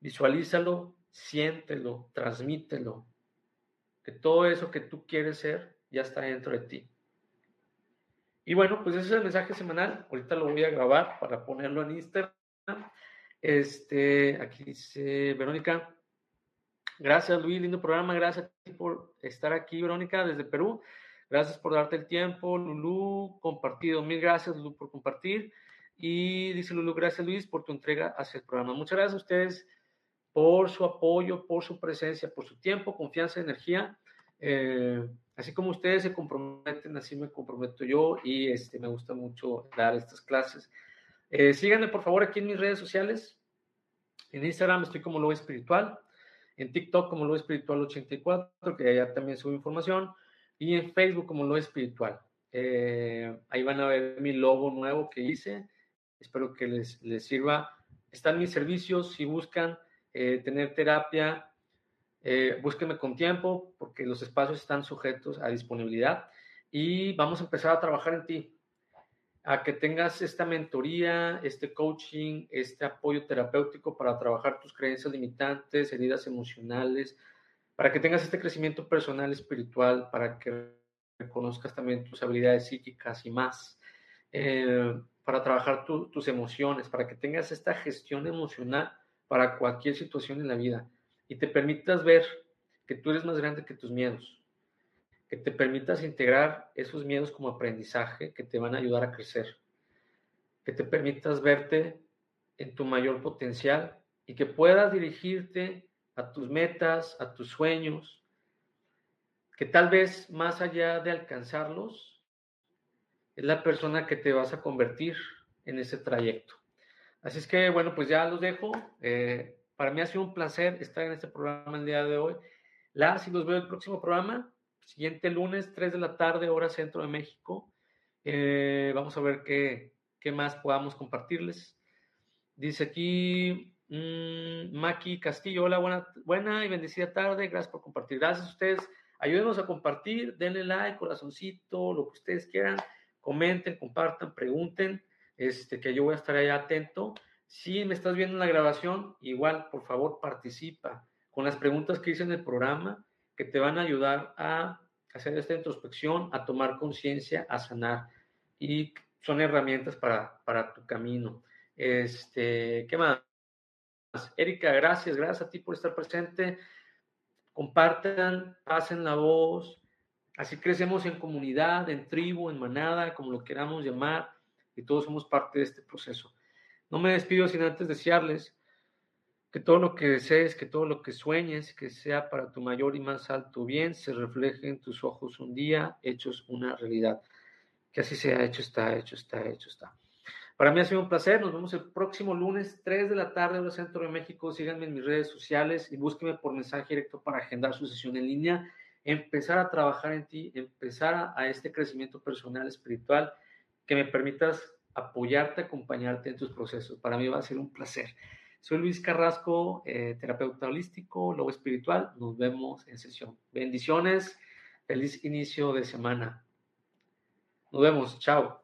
Speaker 1: visualízalo, siéntelo, transmítelo, que todo eso que tú quieres ser ya está dentro de ti. Y bueno, pues ese es el mensaje semanal. Ahorita lo voy a grabar para ponerlo en Instagram. Este, aquí dice Verónica. Gracias, Luis, lindo programa. Gracias a ti por estar aquí, Verónica, desde Perú. Gracias por darte el tiempo, Lulú, compartido. Mil gracias, Lulú, por compartir. Y dice Lulú, gracias, Luis, por tu entrega hacia el programa. Muchas gracias a ustedes por su apoyo, por su presencia, por su tiempo, confianza, energía. Eh, así como ustedes se comprometen, así me comprometo yo y este, me gusta mucho dar estas clases. Eh, síganme por favor aquí en mis redes sociales. En Instagram estoy como Lo Espiritual. En TikTok como Lo Espiritual 84, que allá también subo información. Y en Facebook como Lo Espiritual. Eh, ahí van a ver mi logo nuevo que hice. Espero que les, les sirva. Están mis servicios. Si buscan eh, tener terapia, eh, con tiempo porque los espacios están sujetos a disponibilidad. Y vamos a empezar a trabajar en ti a que tengas esta mentoría, este coaching, este apoyo terapéutico para trabajar tus creencias limitantes, heridas emocionales, para que tengas este crecimiento personal, espiritual, para que reconozcas también tus habilidades psíquicas y más, eh, para trabajar tus emociones, para que tengas esta gestión emocional para cualquier situación en la vida y te permitas ver que tú eres más grande que tus miedos que te permitas integrar esos miedos como aprendizaje que te van a ayudar a crecer, que te permitas verte en tu mayor potencial y que puedas dirigirte a tus metas, a tus sueños, que tal vez más allá de alcanzarlos, es la persona que te vas a convertir en ese trayecto. Así es que, bueno, pues ya los dejo. Eh, para mí ha sido un placer estar en este programa el día de hoy. Las y los veo el próximo programa. Siguiente lunes, 3 de la tarde, hora centro de México. Eh, vamos a ver qué, qué, más podamos compartirles. Dice aquí mmm, Maki Castillo, hola, buena, buena y bendecida tarde, gracias por compartir. Gracias a ustedes. Ayúdenos a compartir, denle like, corazoncito, lo que ustedes quieran, comenten, compartan, pregunten, este, que yo voy a estar ahí atento. Si me estás viendo en la grabación, igual, por favor, participa con las preguntas que hice en el programa que te van a ayudar a hacer esta introspección, a tomar conciencia, a sanar. Y son herramientas para, para tu camino. Este, ¿Qué más? Erika, gracias, gracias a ti por estar presente. Compartan, pasen la voz. Así crecemos en comunidad, en tribu, en manada, como lo queramos llamar, y todos somos parte de este proceso. No me despido sin antes desearles que todo lo que desees, que todo lo que sueñes, que sea para tu mayor y más alto bien, se refleje en tus ojos un día, hechos una realidad. Que así sea, hecho está, hecho está, hecho está. Para mí ha sido un placer. Nos vemos el próximo lunes, 3 de la tarde, hora centro de México. Síganme en mis redes sociales y búsquenme por mensaje directo para agendar su sesión en línea. Empezar a trabajar en ti, empezar a este crecimiento personal, espiritual, que me permitas apoyarte, acompañarte en tus procesos. Para mí va a ser un placer. Soy Luis Carrasco, eh, terapeuta holístico, lobo espiritual. Nos vemos en sesión. Bendiciones. Feliz inicio de semana. Nos vemos. Chao.